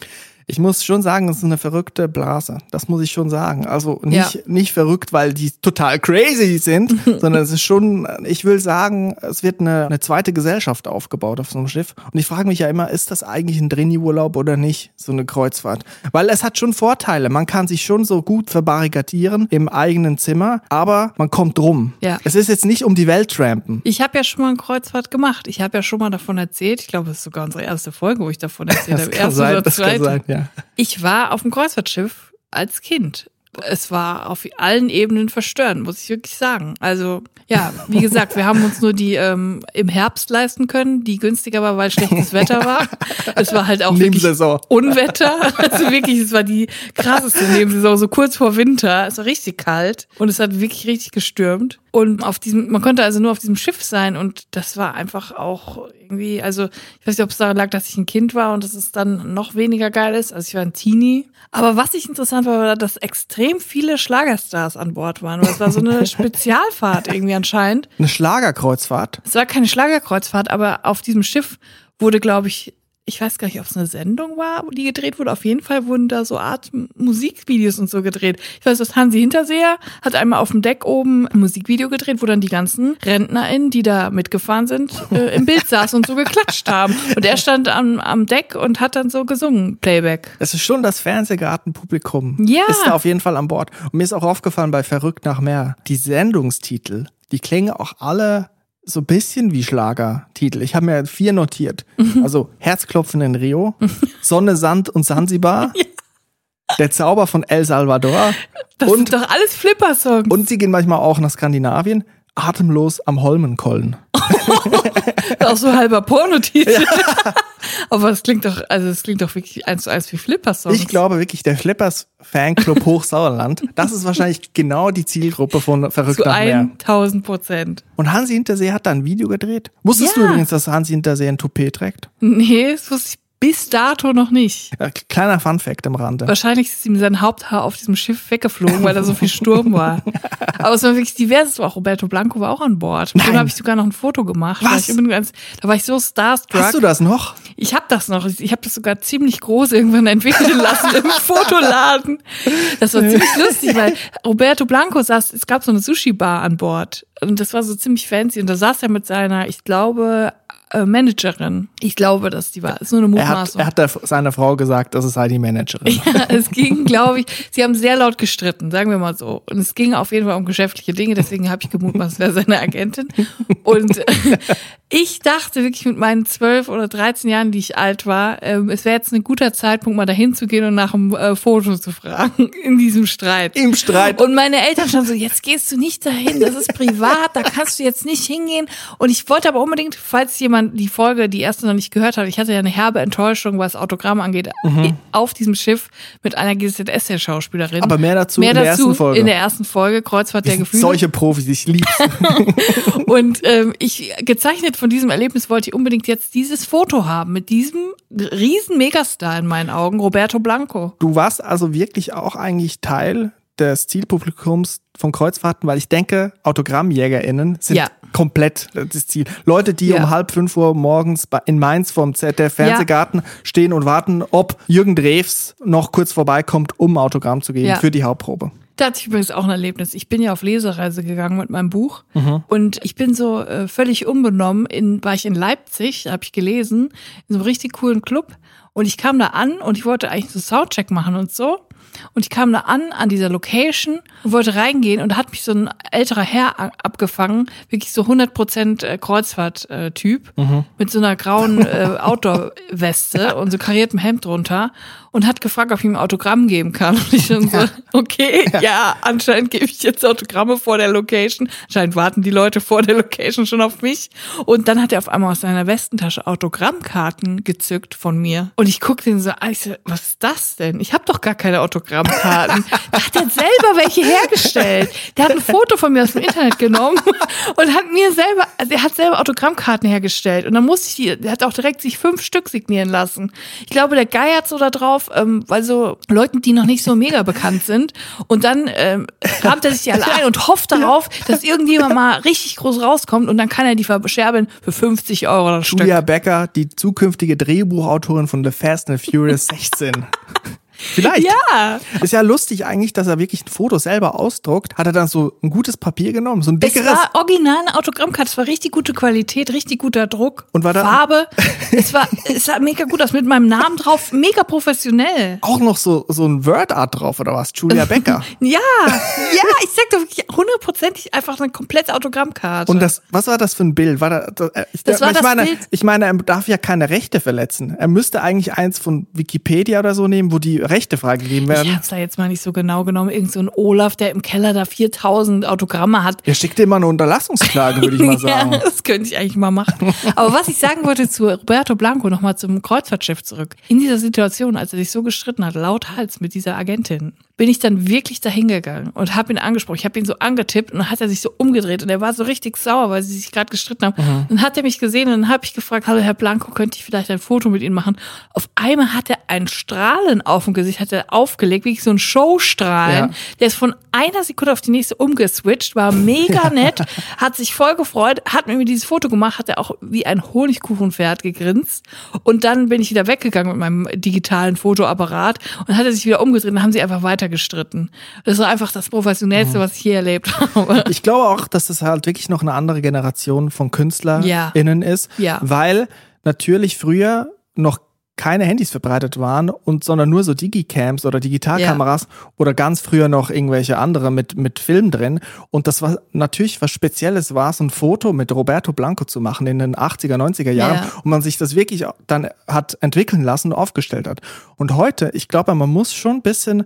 Ich muss schon sagen, es ist eine verrückte Blase. Das muss ich schon sagen. Also nicht, Ja. nicht verrückt, weil die total crazy sind, [LAUGHS] sondern es ist schon, ich will sagen, es wird eine, eine zweite Gesellschaft aufgebaut auf so einem Schiff. Und ich frage mich ja immer, ist das eigentlich ein Drini-Urlaub oder nicht, so eine Kreuzfahrt? Weil es hat schon Vorteile. Man kann sich schon so gut verbarrikadieren im eigenen Zimmer, aber man kommt rum. Ja. Es ist jetzt nicht um die Welt trampen. Ich habe ja schon mal eine Kreuzfahrt gemacht. Ich habe ja schon mal davon erzählt. Ich glaube, das ist sogar unsere erste Folge, wo ich davon [LAUGHS] erzählt Das habe. kann Erste sein, oder das kann zweite. sein, ja. Ich war auf dem Kreuzfahrtschiff als Kind. Es war auf allen Ebenen verstörend, muss ich wirklich sagen. Also ja, wie gesagt, wir haben uns nur die ähm, im Herbst leisten können, die günstiger war, weil schlechtes Wetter war. Es war halt auch wirklich Nebensaison. Unwetter. Also wirklich, es war die krasseste Nebensaison, so kurz vor Winter. Es war richtig kalt und es hat wirklich richtig gestürmt. Und auf diesem, man konnte also nur auf diesem Schiff sein und das war einfach auch irgendwie, also ich weiß nicht, ob es daran lag, dass ich ein Kind war und dass es dann noch weniger geil ist. Also ich war ein Teenie. Aber was ich interessant war, war, dass extrem viele Schlagerstars an Bord waren. Es war so eine [LAUGHS] Spezialfahrt irgendwie anscheinend. Eine Schlagerkreuzfahrt. Es war keine Schlagerkreuzfahrt, aber auf diesem Schiff wurde, glaube ich, ich weiß gar nicht, ob es eine Sendung war, die gedreht wurde. Auf jeden Fall wurden da so Art Musikvideos und so gedreht. Ich weiß, dass Hansi Hinterseher hat einmal auf dem Deck oben ein Musikvideo gedreht, wo dann die ganzen RentnerInnen, die da mitgefahren sind, äh, im Bild saßen und so geklatscht haben. Und er stand am, am Deck und hat dann so gesungen, Playback. Es ist schon das Fernsehgartenpublikum. Ja. Ist da auf jeden Fall an Bord. Und mir ist auch aufgefallen bei Verrückt nach Meer, die Sendungstitel, die klingen auch alle so ein bisschen wie Schlagertitel. Ich habe mir vier notiert. Also Herzklopfen in Rio, [LAUGHS] Sonne, Sand und Sansibar, [LAUGHS] Der Zauber von El Salvador Das und, sind doch alles Flipper-Songs. und sie gehen manchmal auch nach Skandinavien. Atemlos am Holmenkollen. [LAUGHS] Auch so halber Pornotitel. [LAUGHS] Aber es klingt doch, also es klingt doch wirklich eins zu eins wie Flippers-Songs. Ich glaube wirklich, der Flippers Fanclub [LAUGHS] Hochsauerland, das ist wahrscheinlich genau die Zielgruppe von Verrückt zu nach Meer. 1000 Prozent. Und Hansi Hintersee hat da ein Video gedreht. Wusstest Ja. du übrigens, dass Hansi Hintersee ein Toupet trägt? Nee, das wusste ich bis dato noch nicht. Ja, kleiner Funfact im Rande. Wahrscheinlich ist ihm sein Haupthaar auf diesem Schiff weggeflogen, weil da so viel Sturm war. [LAUGHS] Aber es war wirklich divers. Auch Roberto Blanco war auch an Bord. Mit dem Nein. habe ich sogar noch ein Foto gemacht. Was? Ich unbedingt ganz, da war ich so starstruck. Hast du das noch? Ich habe das noch. Ich habe das sogar ziemlich groß irgendwann entwickeln lassen im [LAUGHS] Fotoladen. Das war ziemlich lustig, weil Roberto Blanco saß, es gab so eine Sushi-Bar an Bord. Und das war so ziemlich fancy. Und da saß er mit seiner, ich glaube, äh, Managerin. Ich glaube, dass die war. Ist nur eine Er hat, Mutmaßung. er hat der, seiner Frau gesagt, das sei die Managerin. [LAUGHS] Ja, es ging, glaube ich, sie haben sehr laut gestritten, sagen wir mal so. Und es ging auf jeden Fall um geschäftliche Dinge, deswegen habe ich gemutmaßt, es wäre seine Agentin. Und äh, [LAUGHS] ich dachte wirklich mit meinen zwölf oder 13 Jahren, die ich alt war, ähm, es wäre jetzt ein guter Zeitpunkt, mal dahin zu gehen und nach einem äh, Foto zu fragen [LAUGHS] in diesem Streit. Im Streit. Und meine Eltern schon so, jetzt gehst du nicht dahin, das ist privat, da kannst du jetzt nicht hingehen. Und ich wollte aber unbedingt, falls jemand die Folge, die erste noch nicht gehört hat, ich hatte ja eine herbe Enttäuschung, was Autogramm angeht, auf diesem Schiff mit einer GZSZ-Schauspielerin. Mhm. Aber mehr dazu mehr in der dazu ersten Folge. in der ersten Folge, Kreuzfahrt der Gefühle. Solche Profis, ich lieb's. [LAUGHS] Und ähm, ich gezeichnet von diesem Erlebnis wollte ich unbedingt jetzt dieses Foto haben mit diesem riesen Megastar in meinen Augen, Roberto Blanco. Du warst also wirklich auch eigentlich Teil des Zielpublikums von Kreuzfahrten, weil ich denke, AutogrammjägerInnen sind Ja. komplett das Ziel. Leute, die Ja. um halb fünf Uhr morgens in Mainz vom ZDF Fernsehgarten stehen und warten, ob Jürgen Drews noch kurz vorbeikommt, um Autogramm zu geben Ja. für die Hauptprobe. Da hatte ich übrigens auch ein Erlebnis. Ich bin ja auf Lesereise gegangen mit meinem Buch und ich bin so äh, völlig unbenommen in war ich in Leipzig, habe ich gelesen, in so einem richtig coolen Club und ich kam da an und ich wollte eigentlich so Soundcheck machen und so und ich kam da an an dieser Location und wollte reingehen und da hat mich so ein älterer Herr abgefangen, wirklich so 100% äh, Kreuzfahrt-Typ mit so einer grauen äh, Outdoor-Weste und so kariertem Hemd drunter und hat gefragt, ob ich ihm ein Autogramm geben kann. [LAUGHS] Und ich schon so, okay, ja. anscheinend gebe ich jetzt Autogramme vor der Location. Anscheinend warten die Leute vor der Location schon auf mich. Und dann hat er auf einmal aus seiner Westentasche Autogrammkarten gezückt von mir. Und ich guckte ihn so an, ich so, was ist das denn? Ich habe doch gar keine Autogrammkarten. [LAUGHS] da hat er selber welche hergestellt. Der hat ein Foto von mir aus dem Internet genommen [LAUGHS] und hat mir selber, also er hat selber Autogrammkarten hergestellt. Und dann musste ich die, der hat auch direkt sich fünf Stück signieren lassen. Ich glaube, der Guy hat so da drauf, ähm, weil so Leuten, die noch nicht so mega bekannt sind. Und dann ähm, kramt er sich die alle ein und hofft darauf, dass irgendjemand mal richtig groß rauskommt und dann kann er die verscherbeln für 50 Euro. Julia Becker, die zukünftige Drehbuchautorin von The Fast and the Furious 16. [LAUGHS] Vielleicht. Ja. Ist ja lustig eigentlich, dass er wirklich ein Foto selber ausdruckt. Hat er dann so ein gutes Papier genommen, so ein Es dickeres. war original eine Autogrammkarte, es war richtig gute Qualität, richtig guter Druck. Und war da- Farbe. [LAUGHS] es war, es sah mega gut aus mit meinem Namen drauf, mega professionell. auch noch so, so ein Word-Art drauf oder was? Julia Becker. [LAUGHS] Ja, ja, ich sag doch wirklich hundertprozentig einfach eine komplette Autogrammkarte. Und das, was war das für ein Bild? War da, das, äh, ich, Das war ich das meine, Bild. ich meine, er darf ja keine Rechte verletzen. Er müsste eigentlich eins von Wikipedia oder so nehmen, wo die Rechte ich werden. hab's da jetzt mal nicht so genau genommen. Irgend so ein Olaf, der im Keller da 4000 Autogramme hat. Er schickt immer eine Unterlassungsklage, würde ich mal [LAUGHS] sagen. Ja, das könnte ich eigentlich mal machen. Aber was ich sagen wollte zu Roberto Blanco, nochmal zum Kreuzfahrtschiff zurück. In dieser Situation, als er sich so gestritten hat, laut Hals mit dieser Agentin, bin ich dann wirklich dahingegangen und habe ihn angesprochen. Ich habe ihn so angetippt und dann hat er sich so umgedreht und er war so richtig sauer, weil sie sich gerade gestritten haben. Dann hat er mich gesehen und dann habe ich gefragt, hallo Herr Blanco, könnte ich vielleicht ein Foto mit Ihnen machen? Auf einmal hat er einen Strahlen auf dem Gesicht, hat er aufgelegt, wirklich so ein Showstrahlen. Ja. Der ist von einer Sekunde auf die nächste umgeswitcht, war mega [LAUGHS] nett, hat sich voll gefreut, hat mir dieses Foto gemacht, hat er auch wie ein Honigkuchenpferd gegrinst. Und dann bin ich wieder weggegangen mit meinem digitalen Fotoapparat und hat er sich wieder umgedreht und dann haben sie einfach weiter gestritten. Das war einfach das Professionellste, was ich je erlebt habe. Ich glaube auch, dass das halt wirklich noch eine andere Generation von KünstlerInnen ist, Ja. weil natürlich früher noch keine Handys verbreitet waren und sondern nur so Digicams oder Digitalkameras oder ganz früher noch irgendwelche andere mit mit Film drin und das war natürlich was Spezielles war so ein Foto mit Roberto Blanco zu machen in den 80er 90er Jahren Ja. und man sich das wirklich dann hat entwickeln lassen und aufgestellt hat und heute ich glaube man muss schon ein bisschen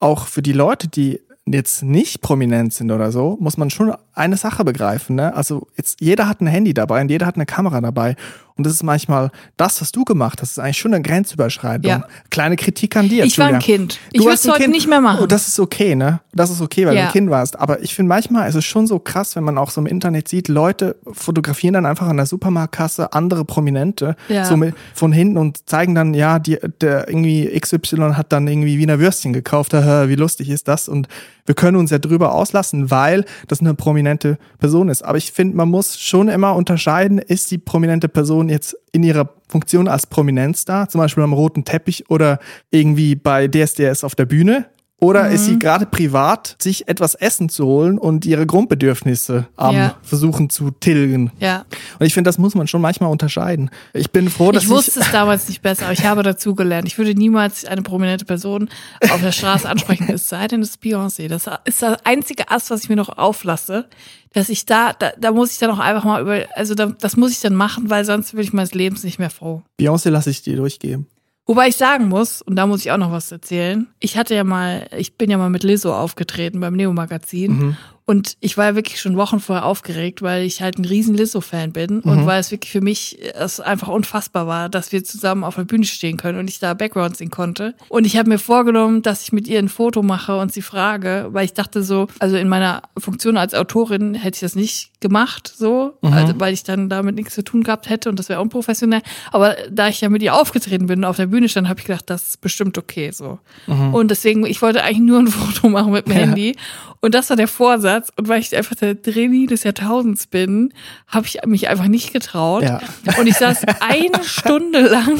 auch für die Leute die jetzt nicht prominent sind oder so, muss man schon eine Sache begreifen. Ne? Also jetzt jeder hat ein Handy dabei und jeder hat eine Kamera dabei. Und das ist manchmal das, was du gemacht hast, ist eigentlich schon eine Grenzüberschreitung. Ja. Kleine Kritik an dir. Ich war ein Julia. Kind. Du Ich würde es ein heute Kind. nicht mehr machen. Oh, das ist okay, ne? Das ist okay, weil Ja. du ein Kind warst. Aber ich finde manchmal ist es schon so krass, wenn man auch so im Internet sieht, Leute fotografieren dann einfach an der Supermarktkasse andere Prominente Ja. so mit, von hinten und zeigen dann, ja, die, der irgendwie XY hat dann irgendwie Wiener Würstchen gekauft. Wie lustig ist das? Und wir können uns ja drüber auslassen, weil das eine prominente Person ist. Aber ich finde, man muss schon immer unterscheiden, ist die prominente Person jetzt in ihrer Funktion als Prominenz da, zum Beispiel am roten Teppich oder irgendwie bei DSDS auf der Bühne? Oder ist Mhm. sie gerade privat, sich etwas Essen zu holen und ihre Grundbedürfnisse am Ja. versuchen zu tilgen? ja. Und ich finde, das muss man schon manchmal unterscheiden. Ich bin froh, dass Ich wusste es damals nicht besser, aber ich habe dazugelernt. Ich würde niemals eine prominente Person auf der Straße ansprechen, es sei denn, es ist Beyoncé. Das ist das einzige Ass, was ich mir noch auflasse, dass ich da, da, da muss ich dann auch einfach mal über, also da, das muss ich dann machen, weil sonst bin ich meines Lebens nicht mehr froh. Beyoncé lasse ich dir durchgeben. Wobei ich sagen muss, und da muss ich auch noch was erzählen, ich hatte ja mal, ich bin ja mal mit Lizzo aufgetreten beim Neo-Magazin Mhm. Und ich war wirklich schon Wochen vorher aufgeregt, weil ich halt ein riesen Lizzo-Fan bin Mhm. und weil es wirklich für mich es einfach unfassbar war, dass wir zusammen auf der Bühne stehen können und ich da Background singen konnte. Und ich habe mir vorgenommen, dass ich mit ihr ein Foto mache und sie frage, weil ich dachte so, also in meiner Funktion als Autorin hätte ich das nicht gemacht, so, Mhm. also, weil ich dann damit nichts zu tun gehabt hätte und das wäre unprofessionell. Aber da ich ja mit ihr aufgetreten bin und auf der Bühne stand, habe ich gedacht, das ist bestimmt okay so. Und deswegen, ich wollte eigentlich nur ein [LAUGHS] Foto machen mit dem Mhm. Ja. Handy. Und das war der Vorsatz. Und weil ich einfach der Drini des Jahrtausends bin, habe ich mich einfach nicht getraut. Ja. Und ich saß eine [LAUGHS] Stunde lang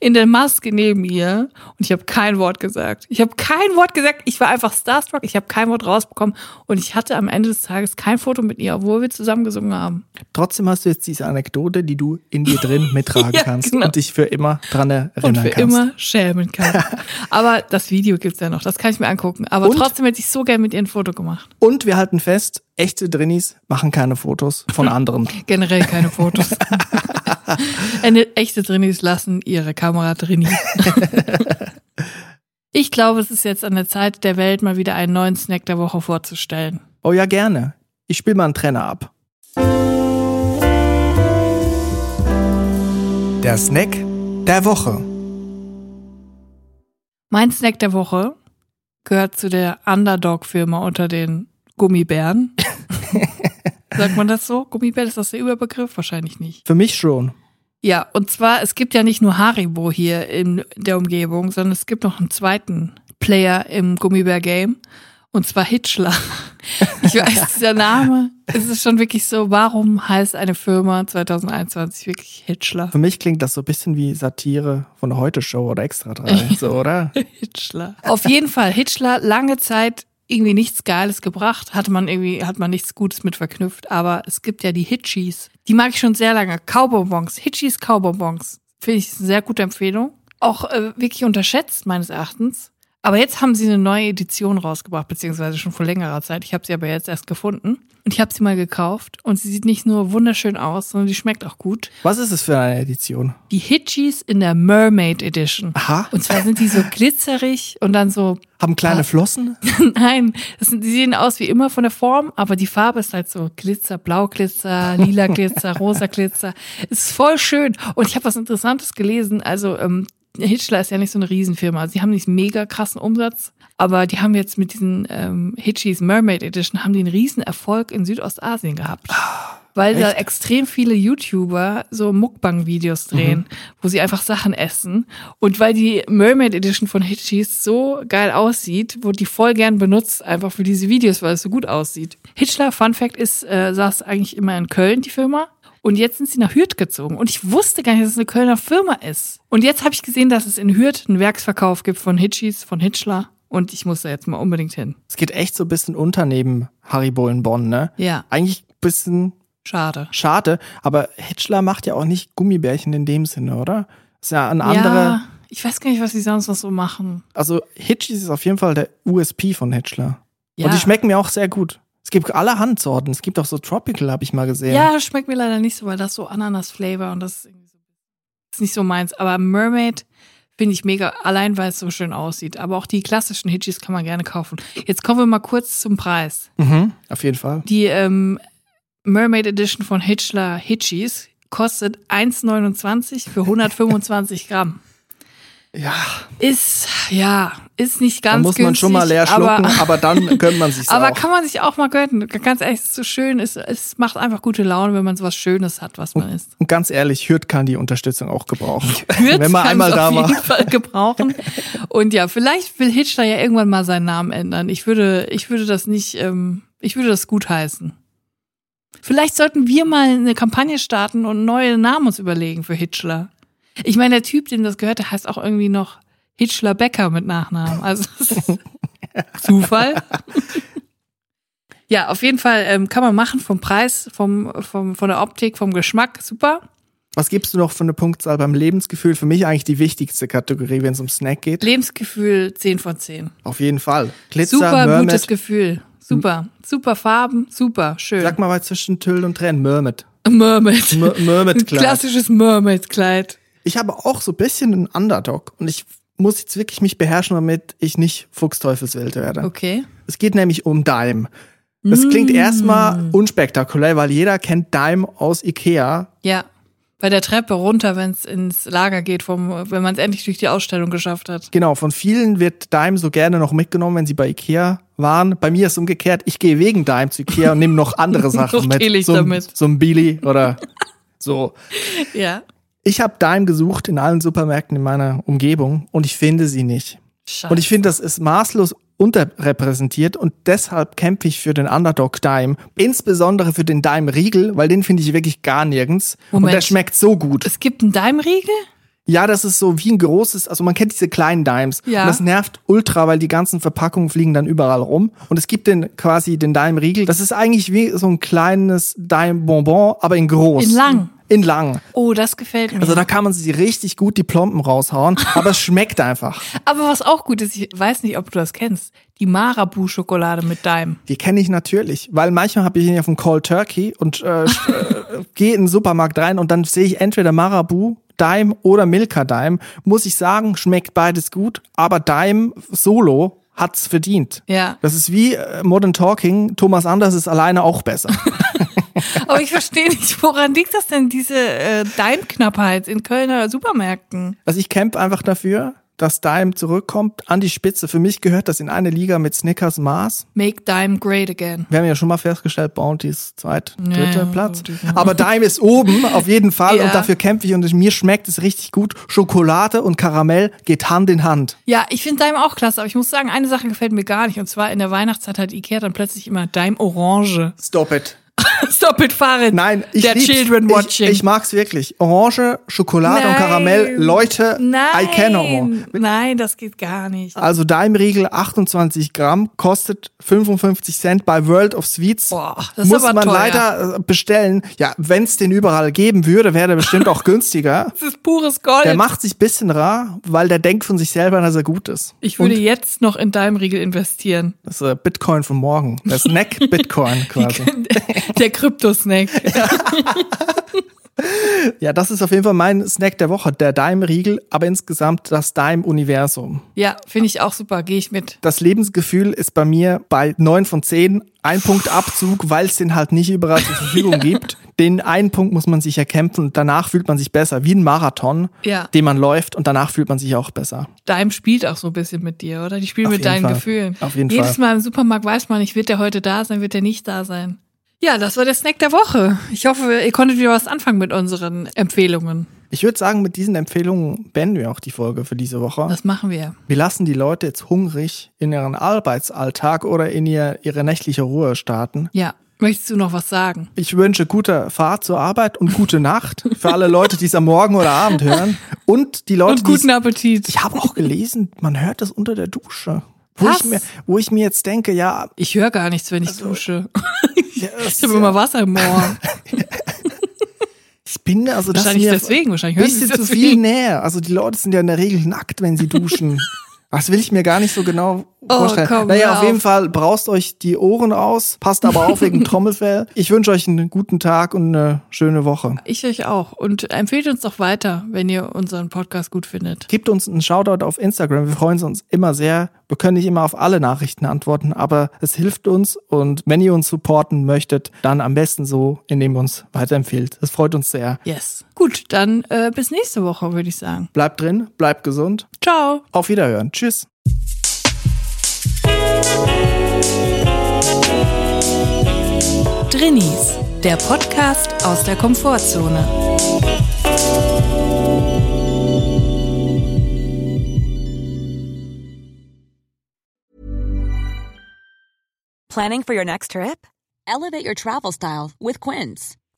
in der Maske neben ihr und ich habe kein Wort gesagt. Ich habe kein Wort gesagt. Ich war einfach starstruck. Ich habe kein Wort rausbekommen. Und ich hatte am Ende des Tages kein Foto mit ihr, obwohl wir zusammen gesungen haben. Trotzdem hast du jetzt diese Anekdote, die du in dir drin [LAUGHS] mittragen Ja, kannst genau. und dich für immer dran erinnern Und für kannst. immer schämen kann. [LAUGHS] Aber das Video gibt's ja noch. Das kann ich mir angucken. Aber Und? trotzdem hätte ich so gern mit ihr ein Foto gemacht. Und wir halten fest, echte Drinnies machen keine Fotos von anderen. [LAUGHS] Generell keine Fotos. [LAUGHS] Eine echte Drinis lassen ihre Kamera drin. [LAUGHS] Ich glaube, es ist jetzt an der Zeit der Welt, mal wieder einen neuen Snack der Woche vorzustellen. Oh ja, gerne. Ich spiele mal einen Trenner ab. Der Snack der Woche. Mein Snack der Woche gehört zu der Underdog-Firma unter den Gummibären. [LAUGHS] Sagt man das so? Gummibär, ist das der Überbegriff? Wahrscheinlich nicht. Für mich schon. Ja, und zwar, es gibt ja nicht nur Haribo hier in der Umgebung, sondern es gibt noch einen zweiten Player im Gummibär-Game. Und zwar Hitchler. [LAUGHS] Ich weiß, [LAUGHS] dieser Name, es ist schon wirklich so, warum heißt eine Firma 2021 wirklich Hitchler? Für mich klingt das so ein bisschen wie Satire von der Heute-Show oder Extra 3, so, oder? Hitchler. Auf jeden Fall, Hitchler, lange Zeit irgendwie nichts Geiles gebracht, hatte man irgendwie, hat man nichts Gutes mit verknüpft, aber es gibt ja die Hitchies. Die mag ich schon sehr lange. Kaubonbons, Hitchies Kaubonbons. Finde ich eine sehr gute Empfehlung. Auch äh, wirklich unterschätzt, meines Erachtens. Aber jetzt haben sie eine neue Edition rausgebracht, beziehungsweise schon vor längerer Zeit. Ich habe sie aber jetzt erst gefunden. Und ich habe sie mal gekauft. Und sie sieht nicht nur wunderschön aus, sondern die schmeckt auch gut. Was ist es für eine Edition? Die Hitchies in der Mermaid Edition. Aha. Und zwar sind die so glitzerig und dann so Haben kleine Ah. Flossen? [LAUGHS] Nein, das sind, die sehen aus wie immer von der Form, aber die Farbe ist halt so Glitzer, Blauglitzer, lila Glitzer, rosa Glitzer. Es ist voll schön. Und ich habe was Interessantes gelesen. Also ähm, Hitchler ist ja nicht so eine Riesenfirma. Also die haben nicht mega krassen Umsatz, aber die haben jetzt mit diesen ähm, Hitchies Mermaid Edition haben die einen riesen Erfolg in Südostasien gehabt. Weil da echt? extrem viele YouTuber so Mukbang-Videos drehen, wo sie einfach Sachen essen. Und weil die Mermaid Edition von Hitchis so geil aussieht, wurde die voll gern benutzt, einfach für diese Videos, weil es so gut aussieht. Hitchler, Fun Fact, ist, äh, saß eigentlich immer in Köln, die Firma. Und jetzt sind sie nach Hürth gezogen. Und ich wusste gar nicht, dass es eine Kölner Firma ist. Und jetzt habe ich gesehen, dass es in Hürth einen Werksverkauf gibt von Hitchis, von Hitchler. Und ich muss da jetzt mal unbedingt hin. Es geht echt so ein bisschen unter neben Haribo in Bonn, ne? Ja, Eigentlich ein bisschen schade. schade, aber Hitchler macht ja auch nicht Gummibärchen in dem Sinne, oder? Ist ja ein anderer. Ja, ich weiß gar nicht, was sie sonst noch so machen. Also Hitchis ist auf jeden Fall der USP von Hitchler. Ja. Und die schmecken mir auch sehr gut. Es gibt allerhand Sorten. Es gibt auch so Tropical, habe ich mal gesehen. Ja, das schmeckt mir leider nicht so, weil das so Ananas-Flavor und das ist, irgendwie so, ist nicht so meins. Aber Mermaid Finde ich mega, allein weil es so schön aussieht. Aber auch die klassischen Hitchis kann man gerne kaufen. Jetzt kommen wir mal kurz zum Preis. Mhm, auf jeden Fall. Die ähm, Mermaid Edition von Hitchler Hitchis kostet 1,29 für 125 Gramm. Ja, Ist, ja, ist nicht da ganz muss man schon mal günstig, leer schlucken, aber, aber, dann [LAUGHS] gönnt man sich aber auch. kann man sich auch mal gönnen. Ganz ehrlich, es ist so schön. Es, es macht einfach gute Laune, wenn man so was Schönes hat, was man isst. Und ganz ehrlich, Hürth kann die Unterstützung auch gebrauchen. [LAUGHS] Hürth Wenn man einmal da auf war. jeden Fall gebrauchen. Und ja, vielleicht will Hitchler ja irgendwann mal seinen Namen ändern. Ich würde, ich würde das nicht, ähm, ich würde das gut heißen. Vielleicht sollten wir mal eine Kampagne starten und neue Namen uns überlegen für Hitchler. Ich meine, der Typ, dem das gehört, der heißt auch irgendwie noch Hitchler Becker mit Nachnamen. Also [LAUGHS] Zufall. Ja, auf jeden Fall ähm, kann man machen vom Preis, vom, vom, von der Optik, vom Geschmack, super. Was gibst du noch für eine Punktzahl beim Lebensgefühl? Für mich eigentlich die wichtigste Kategorie, wenn es um Snack geht. Lebensgefühl 10 von 10. Auf jeden Fall. Glitzer, Super Mermaid. gutes Gefühl. Super. Super Farben, super, schön. Sag mal mal zwischen Tüll und Tränen. Mermaid. Mermaid. Mer- Mermaid-Kleid. Klassisches Mermaid-Kleid. Ich habe auch so ein bisschen einen Underdog und ich muss jetzt wirklich mich beherrschen, damit ich nicht Fuchsteufelswild werde. Okay. Es geht nämlich um Dime. Das klingt Mm. erstmal unspektakulär, weil jeder kennt Dime aus Ikea. Ja. Bei der Treppe runter, wenn es ins Lager geht, vom, wenn man es endlich durch die Ausstellung geschafft hat. Genau, von vielen wird Dime so gerne noch mitgenommen, wenn sie bei Ikea waren. Bei mir ist es umgekehrt, ich gehe wegen Dime zu Ikea und nehme noch andere [LAUGHS] Sachen so, mit. so ein Billy oder so. Ja. Ich habe Dime gesucht in allen Supermärkten in meiner Umgebung und ich finde sie nicht. Scheiße. Und ich finde, das ist maßlos unterrepräsentiert und deshalb kämpfe ich für den Underdog Dime. Insbesondere für den Dime Riegel, weil den finde ich wirklich gar nirgends. Und Moment. der schmeckt so gut. es gibt einen Daimriegel? Ja, das ist so wie ein großes, also man kennt diese kleinen Dimes. Ja. Und das nervt ultra, weil die ganzen Verpackungen fliegen dann überall rum. Und es gibt den quasi den Dime Riegel. Das ist eigentlich wie so ein kleines Dime Bonbon, aber in groß. In lang. In lang. Oh, das gefällt mir. Also da kann man sich richtig gut die Plomben raushauen, [LAUGHS] aber es schmeckt einfach. Aber was auch gut ist, ich weiß nicht, ob du das kennst, die Marabu-Schokolade mit Daim. Die kenne ich natürlich, weil manchmal habe ich ihn ja vom Cold Turkey und äh, äh, [LAUGHS] gehe in den Supermarkt rein und dann sehe ich entweder Marabu, Dime oder Milka Dime. Muss ich sagen, schmeckt beides gut, aber Dime Solo hat's verdient. Ja. Das ist wie äh, Modern Talking, Thomas Anders ist alleine auch besser. [LAUGHS] [LAUGHS] Aber ich verstehe nicht, woran liegt das denn, diese äh, Daim-Knappheit in Kölner Supermärkten? Also ich kämpfe einfach dafür, dass Dime zurückkommt an die Spitze. Für mich gehört das in eine Liga mit Snickers Mars. Make Daim great again. Wir haben ja schon mal festgestellt, Bounty ist zweit, dritter ja, Platz. Aber Dime ist oben, auf jeden Fall. Ja. Und dafür kämpfe ich und mir schmeckt es richtig gut. Schokolade und Karamell geht Hand in Hand. Ja, ich finde Daim auch klasse, aber ich muss sagen, eine Sache gefällt mir gar nicht. Und zwar in der Weihnachtszeit hat Ikea dann plötzlich immer Daim Orange. Stop it. [LAUGHS] [LAUGHS] Stop it, Farid. Nein, ich Der lieb's. Children Watching. Ich, ich mag's wirklich. Orange, Schokolade und Nein. Karamell. Leute, Nein. I can Orange. Nein, das geht gar nicht. Also Daim-Riegel 28 Gramm kostet 55 Cent bei World of Sweets. Boah, das ist Muss aber man teuer. leider äh, bestellen. Ja, wenn's den überall geben würde, wäre der bestimmt auch [LAUGHS] günstiger. Das ist pures Gold. Der macht sich bisschen rar, weil der denkt von sich selber, dass er gut ist. ich würde Und jetzt noch in Daim-Riegel investieren. das ist äh, Bitcoin von morgen. [LAUGHS] Der Snack Bitcoin quasi. Der Kryptosnack. [LAUGHS] Ja, das ist auf jeden Fall mein Snack der Woche, der Dime-Riegel, aber insgesamt das Dime-Universum. Ja, finde ich auch super, gehe ich mit. Das Lebensgefühl ist bei mir bei 9 von 10. Ein Punkt Abzug, weil es den halt nicht überall zur Verfügung [LAUGHS] gibt. Den einen Punkt muss man sich erkämpfen und danach fühlt man sich besser. Wie ein Marathon, Ja. den man läuft und danach fühlt man sich auch besser. Daim spielt auch so ein bisschen mit dir, oder? Die spielen Auf mit deinen Fall. Gefühlen. Auf jeden Jedes Fall. Mal im Supermarkt weiß man nicht, wird der heute da sein, wird der nicht da sein. Ja, das war der Snack der Woche. Ich hoffe, ihr konntet wieder was anfangen mit unseren Empfehlungen. Ich würde sagen, mit diesen Empfehlungen beenden wir auch die Folge für diese Woche. Das machen wir. Wir lassen die Leute jetzt hungrig in ihren Arbeitsalltag oder in ihr, ihre nächtliche Ruhe starten. Ja. Möchtest du noch was sagen? Ich wünsche gute Fahrt zur Arbeit und gute Nacht für alle Leute, die es am Morgen oder Abend hören. Und die Leute, Und guten Appetit. Ich habe auch gelesen, man hört das unter der Dusche. Wo ich, mir, wo ich mir jetzt denke, ja, Ich höre gar nichts, wenn ich Also, dusche. [LAUGHS] das Ich habe immer Wasser im Ohr. [LAUGHS] ich bin also das Wahrscheinlich deswegen. Wahrscheinlich ein hören bisschen zu viel näher. Also die Leute sind ja in der Regel nackt, wenn sie duschen. [LAUGHS] Das will ich mir gar nicht so genau Oh, vorstellen. komm, naja, hör auf jeden auf. Fall braust euch die Ohren aus, passt aber auf wegen [LAUGHS] Trommelfell. Ich wünsche euch einen guten Tag und eine schöne Woche. Ich euch auch. Und empfehlt uns doch weiter, wenn ihr unseren Podcast gut findet. Gebt uns einen Shoutout auf Instagram. Wir freuen uns immer sehr. Wir können nicht immer auf alle Nachrichten antworten, aber es hilft uns. Und wenn ihr uns supporten möchtet, dann am besten so, indem ihr uns weiterempfehlt. Das freut uns sehr. Yes. Gut, dann äh, bis nächste Woche, würde ich sagen. Bleibt drin, bleibt gesund. Ciao. Auf Wiederhören. Tschüss. Drinnies, der Podcast aus der Komfortzone. Planning for your next trip? Elevate your travel style with Quince.